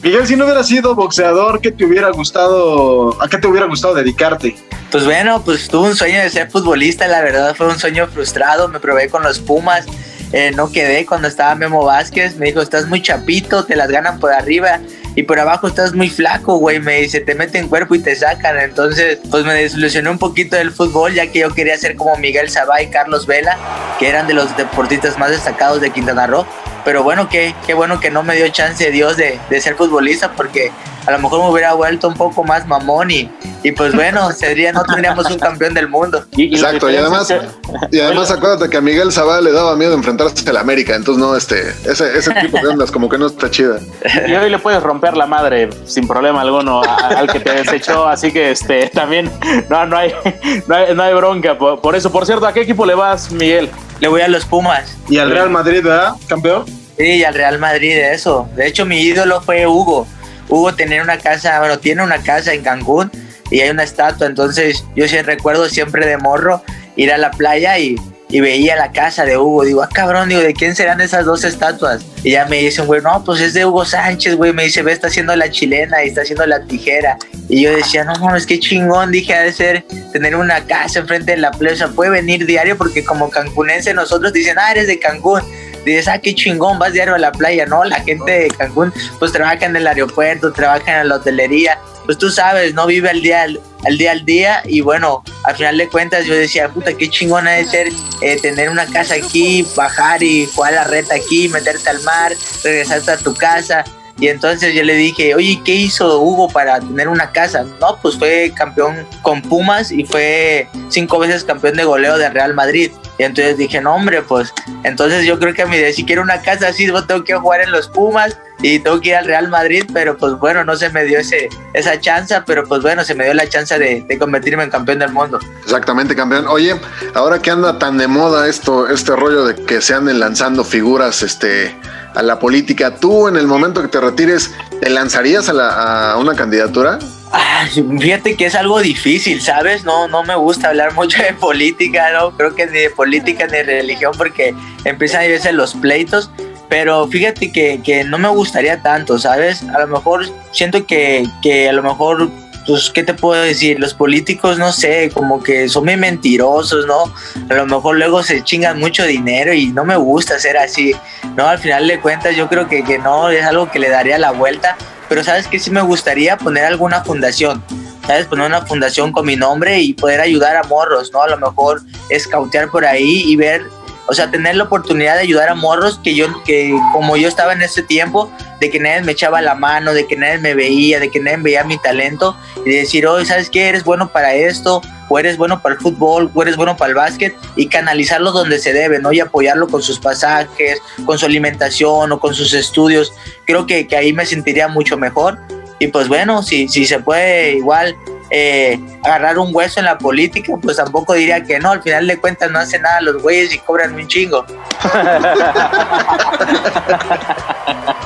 Miguel, si no hubiera sido boxeador, ¿qué te hubiera gustado, a qué te hubiera gustado dedicarte? Pues bueno, pues tuve un sueño de ser futbolista, la verdad fue un sueño frustrado, me probé con los Pumas, eh, no quedé cuando estaba Memo Vázquez, me dijo, estás muy chapito, te las ganan por arriba y por abajo estás muy flaco, güey, me dice, te meten cuerpo y te sacan, entonces pues me desilusioné un poquito del fútbol, ya que yo quería ser como Miguel Sabá y Carlos Vela, que eran de los deportistas más destacados de Quintana Roo, pero bueno, qué, qué bueno que no me dio chance Dios de, de ser futbolista, porque a lo mejor me hubiera vuelto un poco más mamón y, y pues bueno, sería, no tendríamos un campeón del mundo. Exacto, y además, y además acuérdate que a Miguel Zabal le daba miedo enfrentarse a la América, entonces no, este, ese, ese tipo de ondas como que no está chida. Y hoy le puedes romper la madre sin problema alguno a- al que te desechó, así que este también no, no, hay, no, hay, no hay bronca por, por eso. Por cierto, ¿a qué equipo le vas, Miguel? Le voy a los Pumas. Y al Real Madrid, ¿verdad, campeón? Sí, y al Real Madrid, eso. De hecho, mi ídolo fue Hugo. Hugo tenía una casa, bueno, tiene una casa en Cancún y hay una estatua. Entonces, yo sí recuerdo siempre de morro ir a la playa y, y veía la casa de Hugo. Digo, ah, cabrón, digo, ¿de quién serán esas dos estatuas? Y ya me dice un güey, no, pues es de Hugo Sánchez, güey. Me dice, ve, está haciendo la chilena y está haciendo la tijera. Y yo decía, no mames, qué chingón. Dije, ha de ser tener una casa enfrente de la sea, puede venir diario porque como cancunense nosotros dicen, ah, eres de Cancún dices, ah, qué chingón, vas diario a la playa, ¿no? La gente de Cancún, pues trabaja en el aeropuerto, trabaja en la hotelería, pues tú sabes, ¿no? Vive al día al, día al día y bueno, al final de cuentas yo decía, puta, qué chingón ha de ser eh, tener una casa aquí, bajar y jugar la reta aquí, meterte al mar, regresarte a tu casa. Y entonces yo le dije, oye, ¿qué hizo Hugo para tener una casa? No, pues fue campeón con Pumas y fue cinco veces campeón de goleo de Real Madrid. Y entonces dije, no, hombre, pues entonces yo creo que me decía, si quiero una casa así, pues, tengo que jugar en los Pumas y tengo que ir al Real Madrid, pero pues bueno, no se me dio ese, esa chance, pero pues bueno, se me dio la chance de, de convertirme en campeón del mundo. Exactamente, campeón. Oye, ahora que anda tan de moda esto, este rollo de que se anden lanzando figuras, este, a la política, ¿tú en el momento que te retires, te lanzarías a, la, una candidatura? Ay, fíjate que es algo difícil, ¿sabes? No, no me gusta hablar mucho de política, ¿no? Creo que ni de política ni de religión porque empiezan a veces los pleitos. Pero fíjate que, que no me gustaría tanto, ¿sabes? A lo mejor siento que, que a lo mejor pues, ¿qué te puedo decir? Los políticos, no sé, como que son muy mentirosos, ¿no? A lo mejor luego se chingan mucho dinero y no me gusta ser así, ¿no? Al final de cuentas yo creo que, que no, es algo que le daría la vuelta, pero ¿sabes qué? Sí me gustaría poner alguna fundación, ¿sabes? Poner una fundación con mi nombre y poder ayudar a morros, ¿no? A lo mejor escautear por ahí y ver, o sea, tener la oportunidad de ayudar a morros que yo, que como yo estaba en ese tiempo, de que nadie me echaba la mano, de que nadie me veía, de que nadie veía mi talento y de decir, oye, ¿sabes qué? Eres bueno para esto, o eres bueno para el fútbol, o eres bueno para el básquet, y canalizarlo donde se debe, ¿no? Y apoyarlo con sus pasajes, con su alimentación o con sus estudios. Creo que, que ahí me sentiría mucho mejor. Y pues bueno, si, si se puede igual eh, agarrar un hueso en la política, pues tampoco diría que no, al final de cuentas no hace nada los güeyes y cobran un chingo.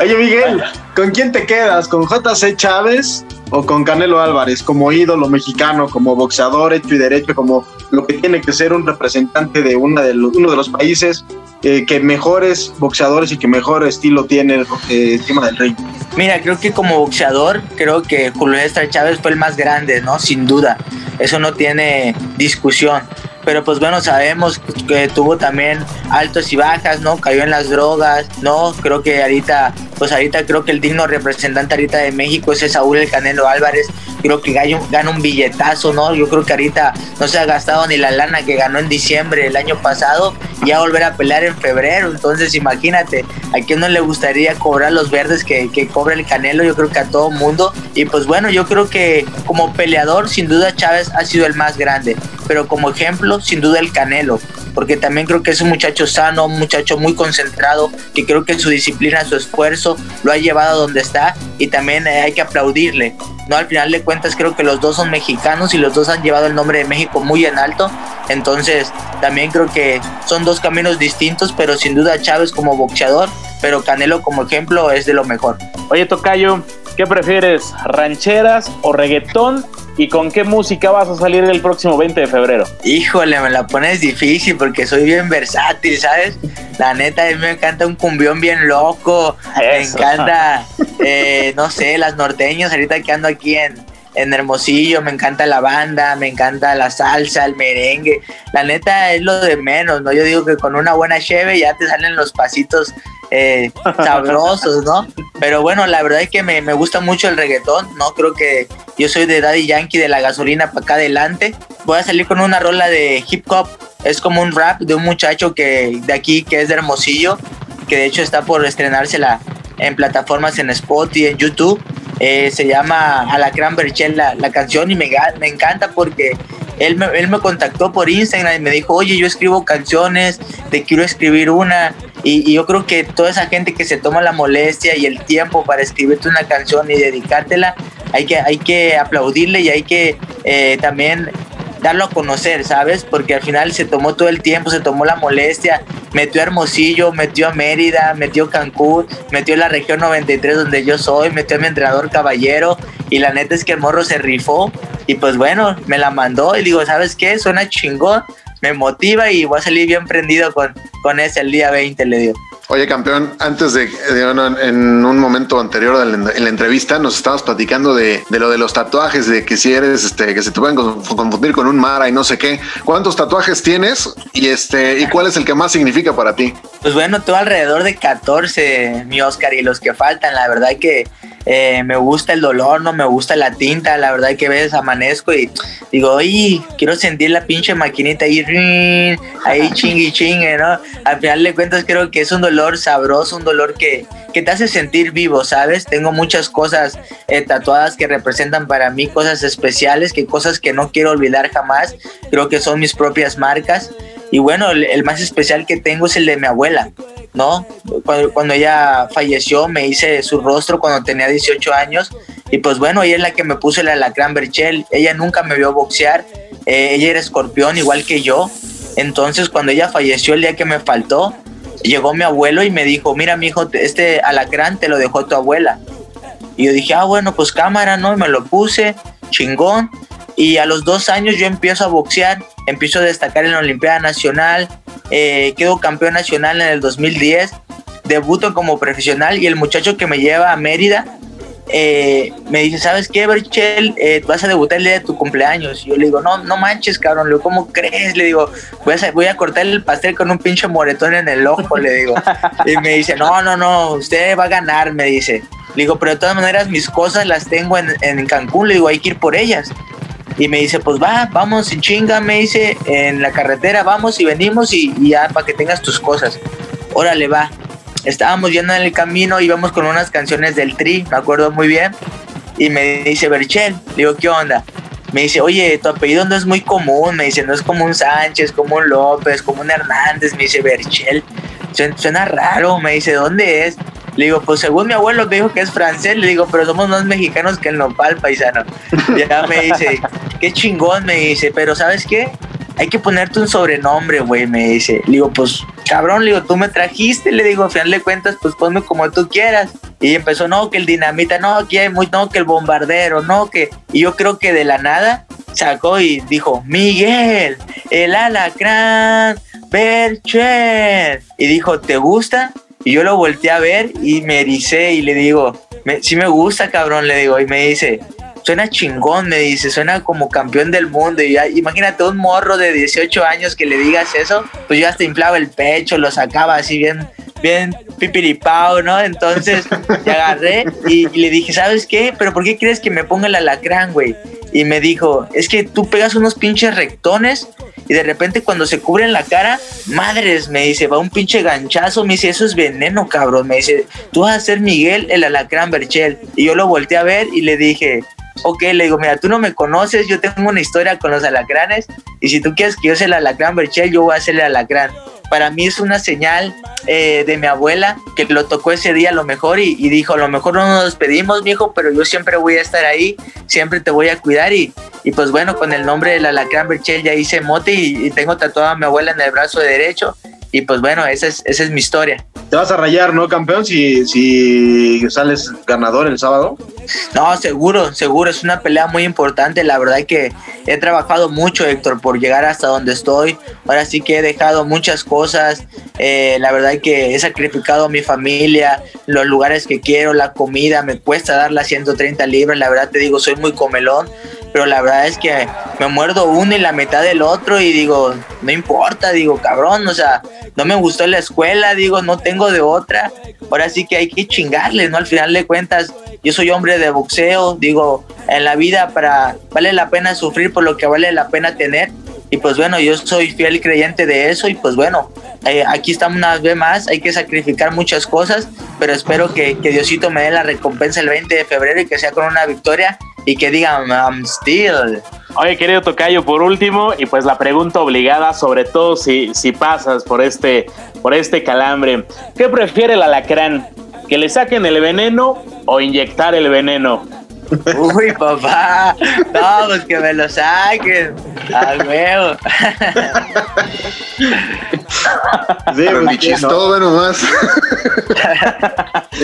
Oye, Miguel, ¿con quién te quedas? ¿Con JC Chávez o con Canelo Álvarez? Como ídolo mexicano, como boxeador hecho y derecho, como lo que tiene que ser un representante de, uno de los países eh, que mejores boxeadores y que mejor estilo tiene eh, encima del ring. Mira, creo que como boxeador, creo que Julio César Chávez fue el más grande, ¿no? Sin duda. Eso no tiene discusión. Pero pues bueno, sabemos que tuvo también altos y bajas, ¿no? Cayó en las drogas, ¿no? Creo que ahorita, pues ahorita creo que el digno representante ahorita de México es Saúl El Canelo Álvarez. Creo que gana un, billetazo, ¿no? Yo creo que ahorita no se ha gastado ni la lana que ganó en diciembre del año pasado y ya volver a pelear en febrero. Entonces imagínate, a quién no le gustaría cobrar los verdes que, que cobra el Canelo, yo creo que a todo mundo. Y pues bueno, yo creo que como peleador, sin duda Chávez ha sido el más grande. Pero como ejemplo, sin duda el Canelo, porque también creo que es un muchacho sano, un muchacho muy concentrado, que creo que su disciplina, su esfuerzo lo ha llevado a donde está y también eh, hay que aplaudirle. No, al final de cuentas creo que los dos son mexicanos y los dos han llevado el nombre de México muy en alto, entonces también creo que son dos caminos distintos, pero sin duda Chávez como boxeador, pero Canelo como ejemplo es de lo mejor. Oye, Tocayo, ¿qué prefieres, rancheras o reggaetón? ¿Y con qué música vas a salir el próximo 20 de febrero? Híjole, me la pones difícil porque soy bien versátil, ¿sabes? La neta, a mí me encanta un cumbión bien loco. Me encanta, eh, no sé, las norteñas. Ahorita que ando aquí en, en Hermosillo, me encanta la banda, me encanta la salsa, el merengue. La neta es lo de menos, ¿no? Yo digo que con una buena cheve ya te salen los pasitos eh, sabrosos, ¿no? Pero bueno, la verdad es que me, me gusta mucho el reggaetón, ¿no? Creo que yo soy de Daddy Yankee de la gasolina para acá adelante. Voy a salir con una rola de hip hop. Es como un rap de un muchacho que de aquí que es de Hermosillo, que de hecho está por estrenársela en plataformas en Spotify y en YouTube. Eh, se llama Alacrán Berchel la, la canción y me, me encanta porque él me, él me contactó por Instagram y me dijo, oye, yo escribo canciones, te quiero escribir una. Y, y yo creo que toda esa gente que se toma la molestia y el tiempo para escribirte una canción y dedicártela, hay que, hay que aplaudirle y hay que eh, también darlo a conocer, ¿sabes? Porque al final se tomó todo el tiempo, se tomó la molestia, metió a Hermosillo, metió a Mérida, metió a Cancún, metió a la región 93 donde yo soy, metió a mi entrenador caballero y la neta es que el morro se rifó y pues bueno, me la mandó y digo, ¿sabes qué? Suena chingón, me motiva y voy a salir bien prendido con, con ese el día 20, le digo. Oye, campeón, antes de, de- bueno, en un momento anterior de la- en la entrevista nos estabas platicando de, de lo de los tatuajes, de que si eres, este, que se te pueden conf- confundir con un Mara y no sé qué. ¿Cuántos tatuajes tienes y este y cuál es el que más significa para ti? Pues bueno, todo alrededor de 14, mi Oscar, y los que faltan, la verdad que eh, me gusta el dolor, no me gusta la tinta, la verdad que a veces amanezco y digo, oye, quiero sentir la pinche maquinita ahí, rin, ahí chingue chingue, ¿no? Al final de cuentas creo que es un dolor sabroso, un dolor que, que te hace sentir vivo, ¿sabes? Tengo muchas cosas eh, tatuadas que representan para mí cosas especiales, que cosas que no quiero olvidar jamás, creo que son mis propias marcas. Y bueno, el, el más especial que tengo es el de mi abuela, ¿no? Cuando, cuando ella falleció me hice su rostro cuando tenía 18 años y pues bueno, ella es la que me puso el alacrán Berchel, ella nunca me vio boxear, eh, ella era escorpión igual que yo, entonces cuando ella falleció el día que me faltó, llegó mi abuelo y me dijo, mira mi hijo, este alacrán te lo dejó tu abuela. Y yo dije, ah, bueno, pues cámara, ¿no? Y me lo puse, chingón. Y a los dos años yo empiezo a boxear, empiezo a destacar en la Olimpiada Nacional, eh, quedo campeón nacional en el 2010, debuto como profesional y el muchacho que me lleva a Mérida eh, me dice, ¿sabes qué, Berchel? Eh, vas a debutar el día de tu cumpleaños. Y yo le digo, no, no manches, cabrón, le digo, ¿cómo crees? Le digo, voy a, voy a cortar el pastel con un pinche moretón en el ojo, le digo. Y me dice, no, no, no, usted va a ganar, me dice. Le digo, pero de todas maneras mis cosas las tengo en, en Cancún, le digo, hay que ir por ellas. Y me dice, pues va, vamos sin chinga, me dice, en la carretera, vamos y venimos y, y ya para que tengas tus cosas. Órale, va. Estábamos yendo en el camino, íbamos con unas canciones del Tri, me acuerdo muy bien. Y me dice, Berchel, digo, ¿qué onda? Me dice, oye, tu apellido no es muy común, me dice, no es como un Sánchez, como un López, como un Hernández, me dice, Berchel. Suena, raro, me dice, ¿dónde es? Le digo, pues según mi abuelo me dijo que es francés, le digo, pero somos más mexicanos que el nopal, paisano. Ya me dice, qué chingón, me dice, pero ¿sabes qué? Hay que ponerte un sobrenombre, güey, me dice. Le digo, pues, cabrón, le digo, tú me trajiste, le digo, al final de cuentas, pues ponme como tú quieras. Y empezó, no, que el dinamita, no, que hay muy, no, que el bombardero, no, que. Y yo creo que de la nada sacó y dijo, Miguel, el alacrán, Berchel. Y dijo, ¿te gusta? Y yo lo volteé a ver y me ericé y le digo, me, sí me gusta, cabrón, le digo. Y me dice, suena chingón, me dice, suena como campeón del mundo. Y ya, imagínate un morro de 18 años que le digas eso, pues yo hasta inflaba el pecho, lo sacaba así bien, bien pipiripao, ¿no? Entonces le agarré y, y le dije, ¿sabes qué? ¿Pero por qué crees que me ponga el alacrán, güey? Y me dijo, es que tú pegas unos pinches rectones y de repente cuando se cubren la cara, madres, me dice, va un pinche ganchazo, me dice, eso es veneno, cabrón, me dice, tú vas a ser Miguel el alacrán Berchel. Y yo lo volteé a ver y le dije, ok, le digo, mira, tú no me conoces, yo tengo una historia con los alacranes y si tú quieres que yo sea el alacrán Berchel, yo voy a ser el alacrán. Para mí es una señal eh, de mi abuela que lo tocó ese día a lo mejor y, dijo, a lo mejor no nos despedimos, viejo, pero yo siempre voy a estar ahí, siempre te voy a cuidar y, y pues bueno, con el nombre del alacrán Berchel ya hice mote y, y tengo tatuada a mi abuela en el brazo derecho y pues bueno, esa es, esa es mi historia. Te vas a rayar, ¿no, campeón? Si, si sales ganador el sábado. No, seguro, seguro, es una pelea muy importante. La verdad que he trabajado mucho, Héctor, por llegar hasta donde estoy. Ahora sí que he dejado muchas cosas. Eh, la verdad que he sacrificado a mi familia, los lugares que quiero, la comida. Me cuesta dar las 130 libras. La verdad te digo, soy muy comelón pero la verdad es que me muerdo uno y la mitad del otro y digo, no importa, digo, cabrón, o sea, no me gustó la escuela, digo, no tengo de otra, ahora sí que hay que chingarle, ¿no? Al final de cuentas, yo soy hombre de boxeo, digo, en la vida para, vale la pena sufrir por lo que vale la pena tener, y pues bueno, yo soy fiel creyente de eso y pues bueno, eh, aquí estamos una vez más, hay que sacrificar muchas cosas, pero espero que, que Diosito me dé la recompensa el 20 de febrero y que sea con una victoria y que digan I'm still. Oye, querido Tocayo, por último, y pues la pregunta obligada, sobre todo si, si pasas por este, por este calambre, ¿qué prefiere el alacrán? ¿Que le saquen el veneno o inyectar el veneno? Uy, papá. No, pues que me lo saquen. Al huevo. Sí, pero ni chistoso nomás.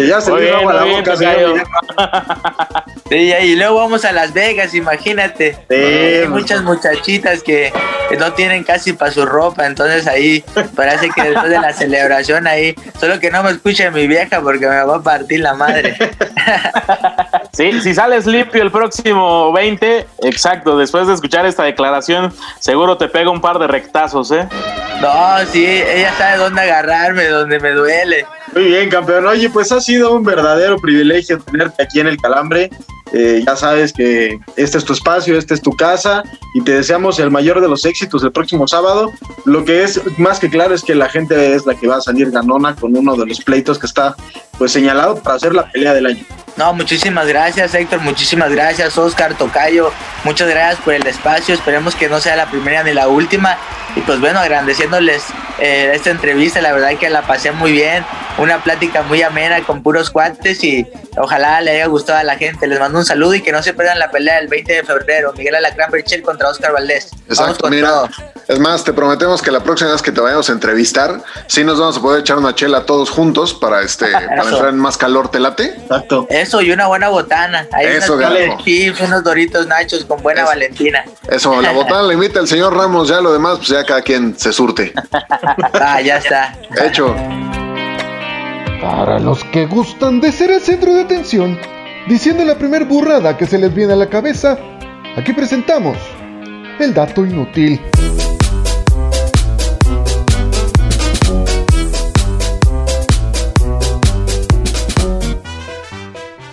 ya se me agua la boca, Sí, y luego vamos a Las Vegas, imagínate. Hay muchas muchachitas que no tienen casi para su ropa, entonces ahí parece que después de la celebración ahí, solo que no me escuche mi vieja porque me va a partir la madre. Sí, si sales limpio el próximo 20, exacto, después de escuchar esta declaración, seguro te pega un par de rectazos, ¿eh? No, sí, ella sabe dónde agarrarme, donde me duele. Muy bien, campeón. Oye, pues ha sido un verdadero privilegio tenerte aquí en el Calambre. Eh, ya sabes que este es tu espacio, esta es tu casa y te deseamos el mayor de los éxitos el próximo sábado. Lo que es más que claro es que la gente es la que va a salir ganona con uno de los pleitos que está pues señalado para hacer la pelea del año. No, muchísimas gracias Héctor, muchísimas gracias Oscar Tocayo, muchas gracias por el espacio, esperemos que no sea la primera ni la última. Y pues bueno, agradeciéndoles eh, esta entrevista, la verdad que la pasé muy bien, una plática muy amena con puros cuates y ojalá le haya gustado a la gente, les mando un saludo y que no se pierdan la pelea del 20 de febrero, Miguel Alacrán Berchel contra Oscar Valdés. Exacto, mira, es más, te prometemos que la próxima vez que te vayamos a entrevistar, sí nos vamos a poder echar una chela todos juntos para este para entrar en más calor, ¿te late? Exacto. Eso, y una buena botana. Hay Eso, unos chips, unos doritos nachos con buena Valentina. Eso, la botana la invita el señor Ramos, ya lo demás, pues ya cada quien se surte. ah, ya está. Hecho. Para los que gustan de ser el centro de atención, diciendo la primer burrada que se les viene a la cabeza, aquí presentamos el dato inútil.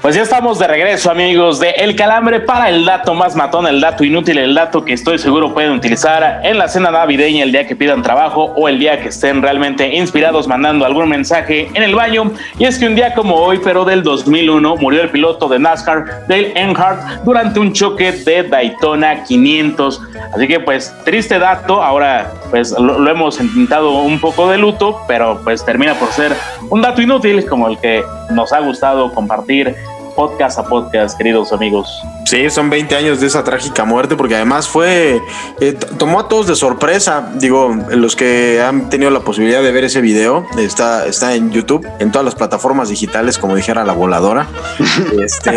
Pues ya estamos de regreso, amigos, de El Calambre para el dato más matón, el dato inútil, el dato que estoy seguro pueden utilizar en la cena navideña, el día que pidan trabajo o el día que estén realmente inspirados mandando algún mensaje en el baño. Y es que un día como hoy, pero del 2001, murió el piloto de NASCAR, Dale Earnhardt, durante un choque de Daytona 500. Así que pues triste dato, ahora pues lo, lo hemos intentado un poco de luto, pero pues termina por ser un dato inútil como el que nos ha gustado compartir podcast a podcast, queridos amigos. Sí, son 20 años de esa trágica muerte, porque además fue. eh, tomó a todos de sorpresa. Digo, los que han tenido la posibilidad de ver ese video, está, está en YouTube, en todas las plataformas digitales, como dijera la voladora. Este,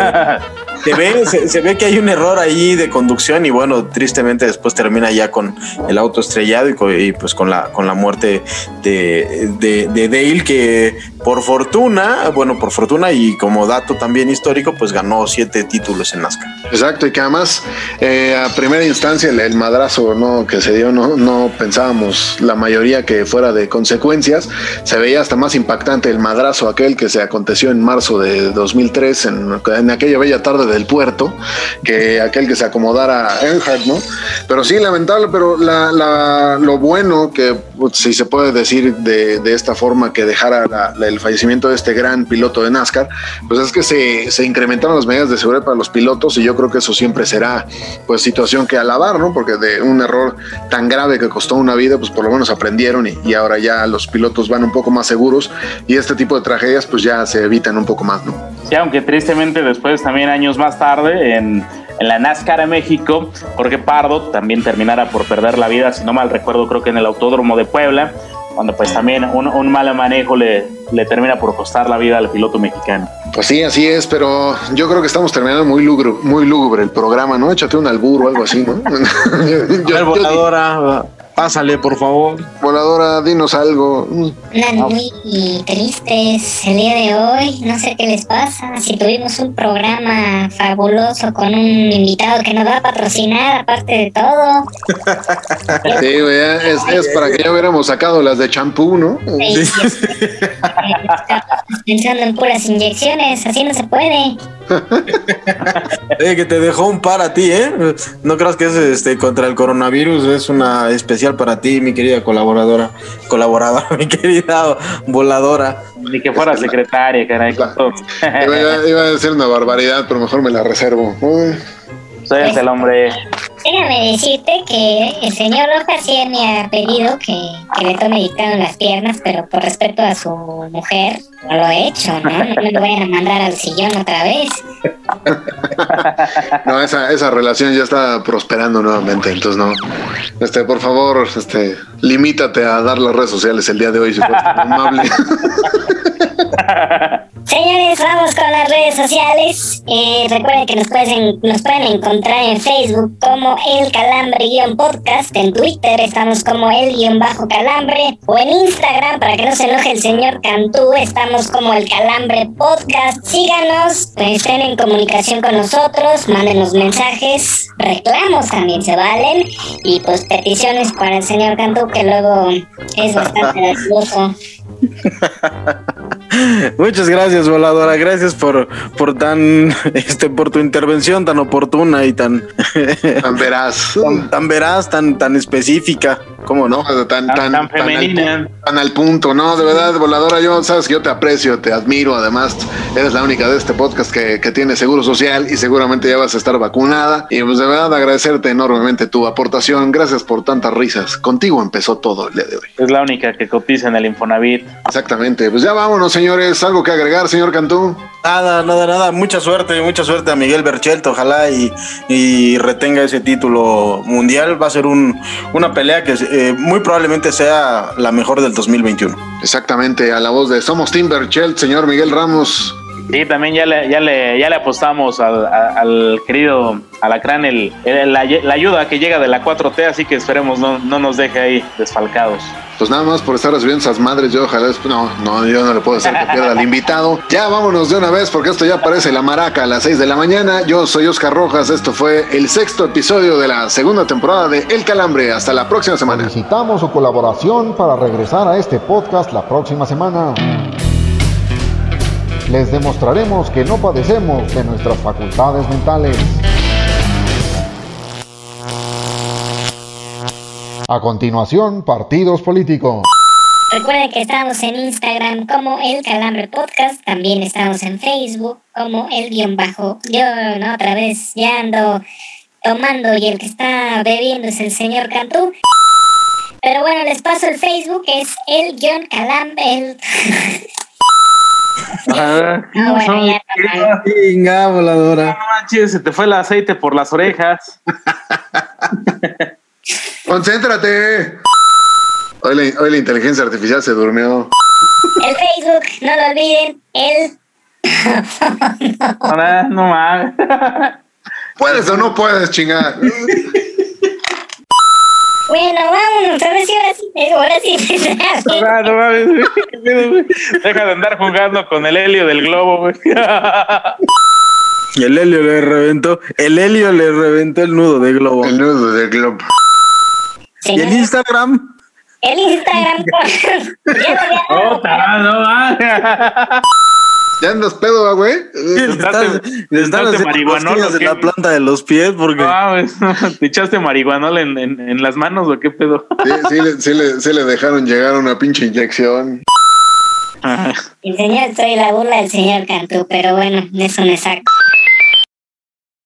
se, ve, se, se ve que hay un error ahí de conducción, y bueno, tristemente después termina ya con el auto estrellado y, pues con la, con la muerte de, de, de Dale, que por fortuna, bueno, por fortuna y como dato también histórico, pues ganó siete títulos en NASCAR. Exacto, y que además eh, a primera instancia el, madrazo ¿no? que se dio, no, no pensábamos la mayoría que fuera de consecuencias, se veía hasta más impactante el madrazo aquel que se aconteció en marzo de 2003 en, aquella bella tarde del puerto, que aquel que se acomodara Earnhardt, ¿no? Pero sí, lamentable, pero la, la- lo bueno que, pues, si se puede decir de, de esta forma, que dejara el fallecimiento de este gran piloto de NASCAR, pues es que se incrementaron las medidas de seguridad para los pilotos y yo creo que eso siempre será pues situación que alabar, ¿no? Porque de un error tan grave que costó una vida, pues por lo menos aprendieron y, ahora ya los pilotos van un poco más seguros y este tipo de tragedias pues ya se evitan un poco más, ¿no? Sí, aunque tristemente después, también años más tarde, en, en la NASCAR en México, Jorge Pardo también terminara por perder la vida, si no mal recuerdo, creo que en el Autódromo de Puebla, donde pues también un, un mal manejo le, le termina por costar la vida al piloto mexicano. Pues sí, así es, pero yo creo que estamos terminando muy lúgubre, muy lúgubre el programa, ¿no? Échate un albur o algo así, ¿no? A ver, voladora, pásale, por favor. voladora, dinos algo. Andan muy tristes el día de hoy, no sé qué les pasa. Si tuvimos un programa fabuloso con un invitado que nos va a patrocinar, aparte de todo. Sí, güey, es, es para que ya hubiéramos sacado las de champú, ¿no? Y- Estamos pensando en puras inyecciones, así no se puede. Eh, que te dejó un par a ti, ¿eh? No creas que es este contra el coronavirus, es una especial para ti, mi querida colaboradora, colaboradora, mi querida voladora. Ni que fuera secretaria, caray. Iba, iba a decir una barbaridad, pero mejor me la reservo. Uy. Soy el hombre. Déjame decirte que el señor Rojas sí me ha pedido que, que le tome dictado las piernas, pero por respeto a su mujer, no lo he hecho, ¿no? No me lo vayan a mandar al sillón otra vez. No, esa, esa relación ya está prosperando nuevamente, entonces no. Este, por favor, este, limítate a dar las redes sociales el día de hoy, si fueras tan amable. Señores, vamos con las redes sociales. Eh, recuerden que nos pueden, nos pueden encontrar en Facebook como El Calambre-Podcast. En Twitter estamos como El-Calambre. O en Instagram, para que no se enoje el señor Cantú, estamos como El Calambre Podcast. Síganos, pues, estén en comunicación con nosotros, mándenos mensajes, reclamos también se valen. Y pues peticiones para el señor Cantú, que luego es bastante gracioso. Muchas gracias, voladora. Gracias por, por tan, este, por tu intervención tan oportuna y tan, Tan veraz. tan, tan veraz, tan, tan específica. ¿Cómo no? Tan, Tan- tan, femenina. al, tan al punto, no, de verdad, voladora, yo sabes que yo te aprecio, te admiro, además eres la única de este podcast que, que tiene seguro social y seguramente ya vas a estar vacunada y pues de verdad agradecerte enormemente tu aportación, gracias por tantas risas, contigo empezó todo el día de hoy. Es la única que cotiza en el Infonavit. Exactamente, pues ya vámonos señores, algo que agregar señor Cantú. Nada, nada, nada. Mucha suerte, mucha suerte a Miguel Berchelt. Ojalá y, y retenga ese título mundial. Va a ser un, una pelea que eh, muy probablemente sea la mejor del 2021. Exactamente, a la voz de Somos Timberchelt, señor Miguel Ramos. Sí, también ya le, ya le, ya le apostamos al, al querido Alacrán el, el- la, la ayuda que llega de la 4T, así que esperemos no, no nos deje ahí desfalcados. Pues nada más por estar recibiendo esas madres, yo ojalá. No, no, yo no le puedo hacer que pierda al invitado. Ya vámonos de una vez porque esto ya parece la maraca a las 6 de la mañana. Yo soy Oscar Rojas. Esto fue el sexto episodio de la segunda temporada de El Calambre. Hasta la próxima semana. Solicitamos su colaboración para regresar a este podcast la próxima semana. Les demostraremos que no padecemos de nuestras facultades mentales. A continuación, partidos políticos. Recuerden que estamos en Instagram como El Calambre Podcast, también estamos en Facebook como El Guión Bajo. Yo, otra vez, ya ando tomando y el que está bebiendo es el señor Cantú. Pero bueno, les paso el Facebook, es El Guión Calambre. Ah, No, bueno, ya no, no. Venga, voladora. No manches, se te fue el aceite por las orejas. ¡Concéntrate! Hoy la, hoy la inteligencia artificial se durmió. El Facebook, no lo olviden, el... Ahora, no mames. ¿Puedes o no puedes, chingar? Bueno, vámonos, ahora sí, ahora sí, ahora sí. No mames, güey. ¿Qué pedo, güey? Deja de andar jugando con el helio del globo, güey. Y el helio le reventó. El helio le reventó el nudo de globo. El nudo del globo. Y el Instagram. el Instagram. No. ¿Ya andas pedo, güey? Le están, Estás- están estás marihuanol, cosquillas ¿o en la planta de los pies porque. No mames, ¿te echaste marihuanol en, en, en las manos o qué pedo? Sí, sí, le, sí, le, sí le dejaron llegar una pinche inyección. El señor, soy la burla del señor Cantú, pero bueno, eso me saco.